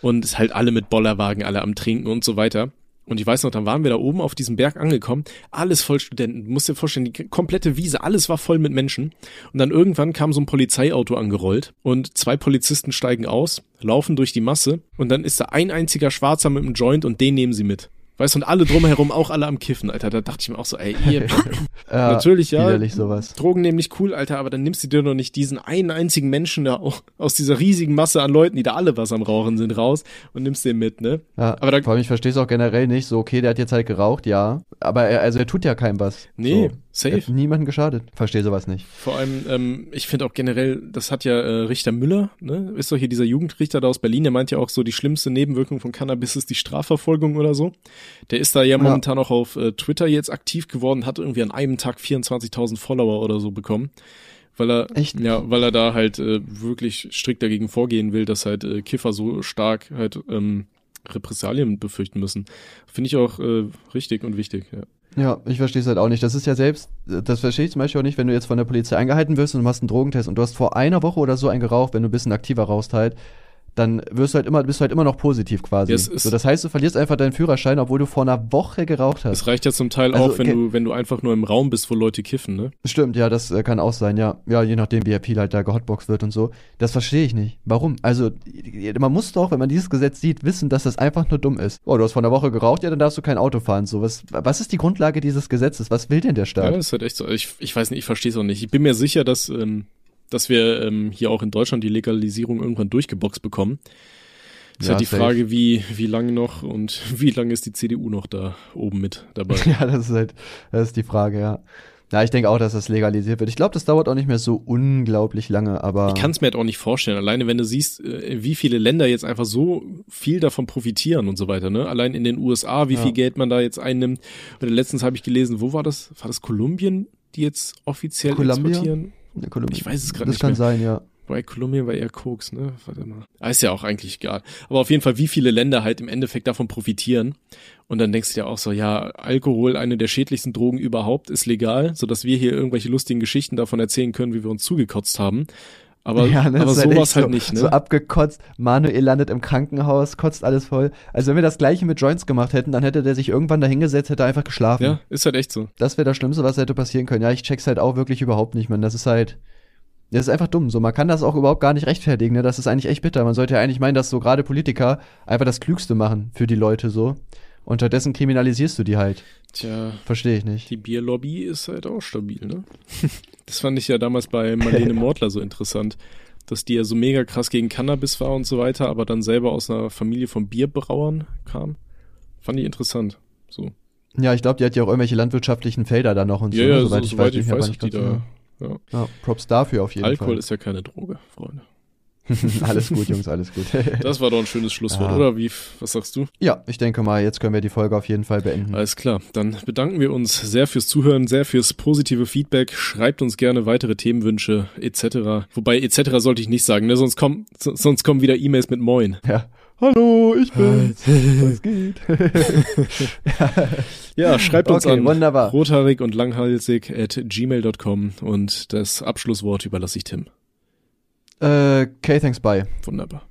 Und es halt alle mit Bollerwagen, alle am Trinken und so weiter. Und ich weiß noch, dann waren wir da oben auf diesem Berg angekommen, alles voll Studenten. Du musst dir vorstellen, die komplette Wiese, alles war voll mit Menschen. Und dann irgendwann kam so ein Polizeiauto angerollt und zwei Polizisten steigen aus, laufen durch die Masse und dann ist da ein einziger Schwarzer mit einem Joint und den nehmen sie mit. Weißt du, und alle drumherum auch alle am Kiffen, Alter. Da dachte ich mir auch so, ey, ihr, ja, natürlich, ja. Sowas. Drogen nehmen nicht cool, Alter, aber dann nimmst du dir doch nicht diesen einen einzigen Menschen da auch aus dieser riesigen Masse an Leuten, die da alle was am Rauchen sind, raus und nimmst den mit, ne? Ja, Aber da- vor allem, ich verstehe es auch generell nicht. So, okay, der hat jetzt halt geraucht, ja. Aber er, also er tut ja keinem was. Nee, so. Safe. Hat niemanden geschadet. Verstehe sowas nicht. Vor allem, ähm, ich finde auch generell, das hat ja äh, Richter Müller, ne? Ist doch hier dieser Jugendrichter da aus Berlin, der meint ja auch so, die schlimmste Nebenwirkung von Cannabis ist die Strafverfolgung oder so. Der ist da ja momentan auch auf äh, Twitter jetzt aktiv geworden, hat irgendwie an einem Tag 24.000 Follower oder so bekommen. Weil er, Echt? ja, weil er da halt äh, wirklich strikt dagegen vorgehen will, dass halt äh, Kiffer so stark halt ähm, Repressalien befürchten müssen. Finde ich auch äh, richtig und wichtig, ja. Ja, ich verstehe es halt auch nicht. Das ist ja selbst, das verstehe ich zum Beispiel auch nicht, wenn du jetzt von der Polizei eingehalten wirst und du machst einen Drogentest und du hast vor einer Woche oder so einen geraucht, wenn du ein bisschen aktiver rauchst halt, dann wirst du halt immer, bist du halt immer noch positiv quasi. Ja, so, das heißt, du verlierst einfach deinen Führerschein, obwohl du vor einer Woche geraucht hast. Es reicht ja zum Teil Also, auch, wenn okay. du, wenn du einfach nur im Raum bist, wo Leute kiffen, ne? Stimmt, ja, das äh, kann auch sein, ja. Ja, je nachdem, wie er viel halt da gehotboxt wird und so. Das verstehe ich nicht. Warum? Also, man muss doch, wenn man dieses Gesetz sieht, wissen, dass das einfach nur dumm ist. Oh, du hast vor einer Woche geraucht, ja, dann darfst du kein Auto fahren. So, was, was ist die Grundlage dieses Gesetzes? Was will denn der Ja, Staat? das ist halt echt so. Ich, ich weiß nicht, ich verstehe es auch nicht. Ich bin mir sicher, dass, ähm, dass wir ähm, hier auch in Deutschland die Legalisierung irgendwann durchgeboxt bekommen. Ist Ja, halt die safe. Frage, wie, wie lange noch und wie lange ist die CDU noch da oben mit dabei? Ja, das ist halt, das ist die Frage, ja. Ja, ich denke auch, dass das legalisiert wird. Ich glaube, das dauert auch nicht mehr so unglaublich lange, aber. Ich kann es mir halt auch nicht vorstellen. Alleine wenn du siehst, äh, wie viele Länder jetzt einfach so viel davon profitieren und so weiter. Ne? Allein in den USA, wie Ja. viel Geld man da jetzt einnimmt. Und letztens habe ich gelesen, wo war das? War das Kolumbien, die jetzt offiziell Columbia? exportieren? Ja, Kolumbien. Ich weiß es gerade Das nicht kann mehr. sein, ja. Bei Kolumbien war eher Koks, ne? Warte mal. Ah, ist ja auch eigentlich egal. Aber auf jeden Fall, wie viele Länder halt im Endeffekt davon profitieren. Und dann denkst du dir auch so, ja, Alkohol, eine der schädlichsten Drogen überhaupt, ist legal, sodass wir hier irgendwelche lustigen Geschichten davon erzählen können, wie wir uns zugekotzt haben. Aber, Ja, ne, aber ist sowas halt so, nicht, ne? So abgekotzt, Manuel landet im Krankenhaus, kotzt alles voll. Also wenn wir das gleiche mit Joints gemacht hätten, dann hätte der sich irgendwann da hingesetzt, hätte einfach geschlafen. ja, ist halt echt so. Das wäre das Schlimmste, was hätte passieren können. Ja, ich check's halt auch wirklich überhaupt nicht, man. Das ist halt. Das ist einfach dumm. So, man kann das auch überhaupt gar nicht rechtfertigen, ne? Das ist eigentlich echt bitter. Man sollte ja eigentlich meinen, dass so gerade Politiker einfach das Klügste machen für die Leute so. Unterdessen kriminalisierst du die halt. Tja, Verstehe ich nicht. die Bierlobby ist halt auch stabil, ne? Das fand ich ja damals bei Marlene Mortler so interessant, dass die ja so mega krass gegen Cannabis war und so weiter, aber dann selber aus einer Familie von Bierbrauern kam. Fand ich interessant. So. Ja, ich glaube, die hat ja auch irgendwelche landwirtschaftlichen Felder da noch und so, Ja, ne? ja, so, soweit ich soweit weiß. ich nicht, aber weiß, die ganz da. genau. Ja. Ja, Props dafür auf jeden Alkohol Fall. ist ja keine Droge, Freunde. alles gut, Jungs, alles gut. Das war doch ein schönes Schlusswort, Ja. oder? Wie, was sagst du? ja, ich denke mal, jetzt können wir die Folge auf jeden Fall beenden. Alles klar, dann bedanken wir uns sehr fürs Zuhören, sehr fürs positive Feedback. Schreibt uns gerne weitere Themenwünsche etc. Wobei etc. sollte ich nicht sagen, ne? sonst, kommen, so- sonst kommen wieder E-Mails mit Moin. Ja. Hallo, ich bin's. Was geht? Ja, schreibt uns Okay, an wunderbar. rothaarig und langhalsig at gmail.com und das Abschlusswort überlasse ich Tim. Äh, okay, thanks, bye. Wunderbar.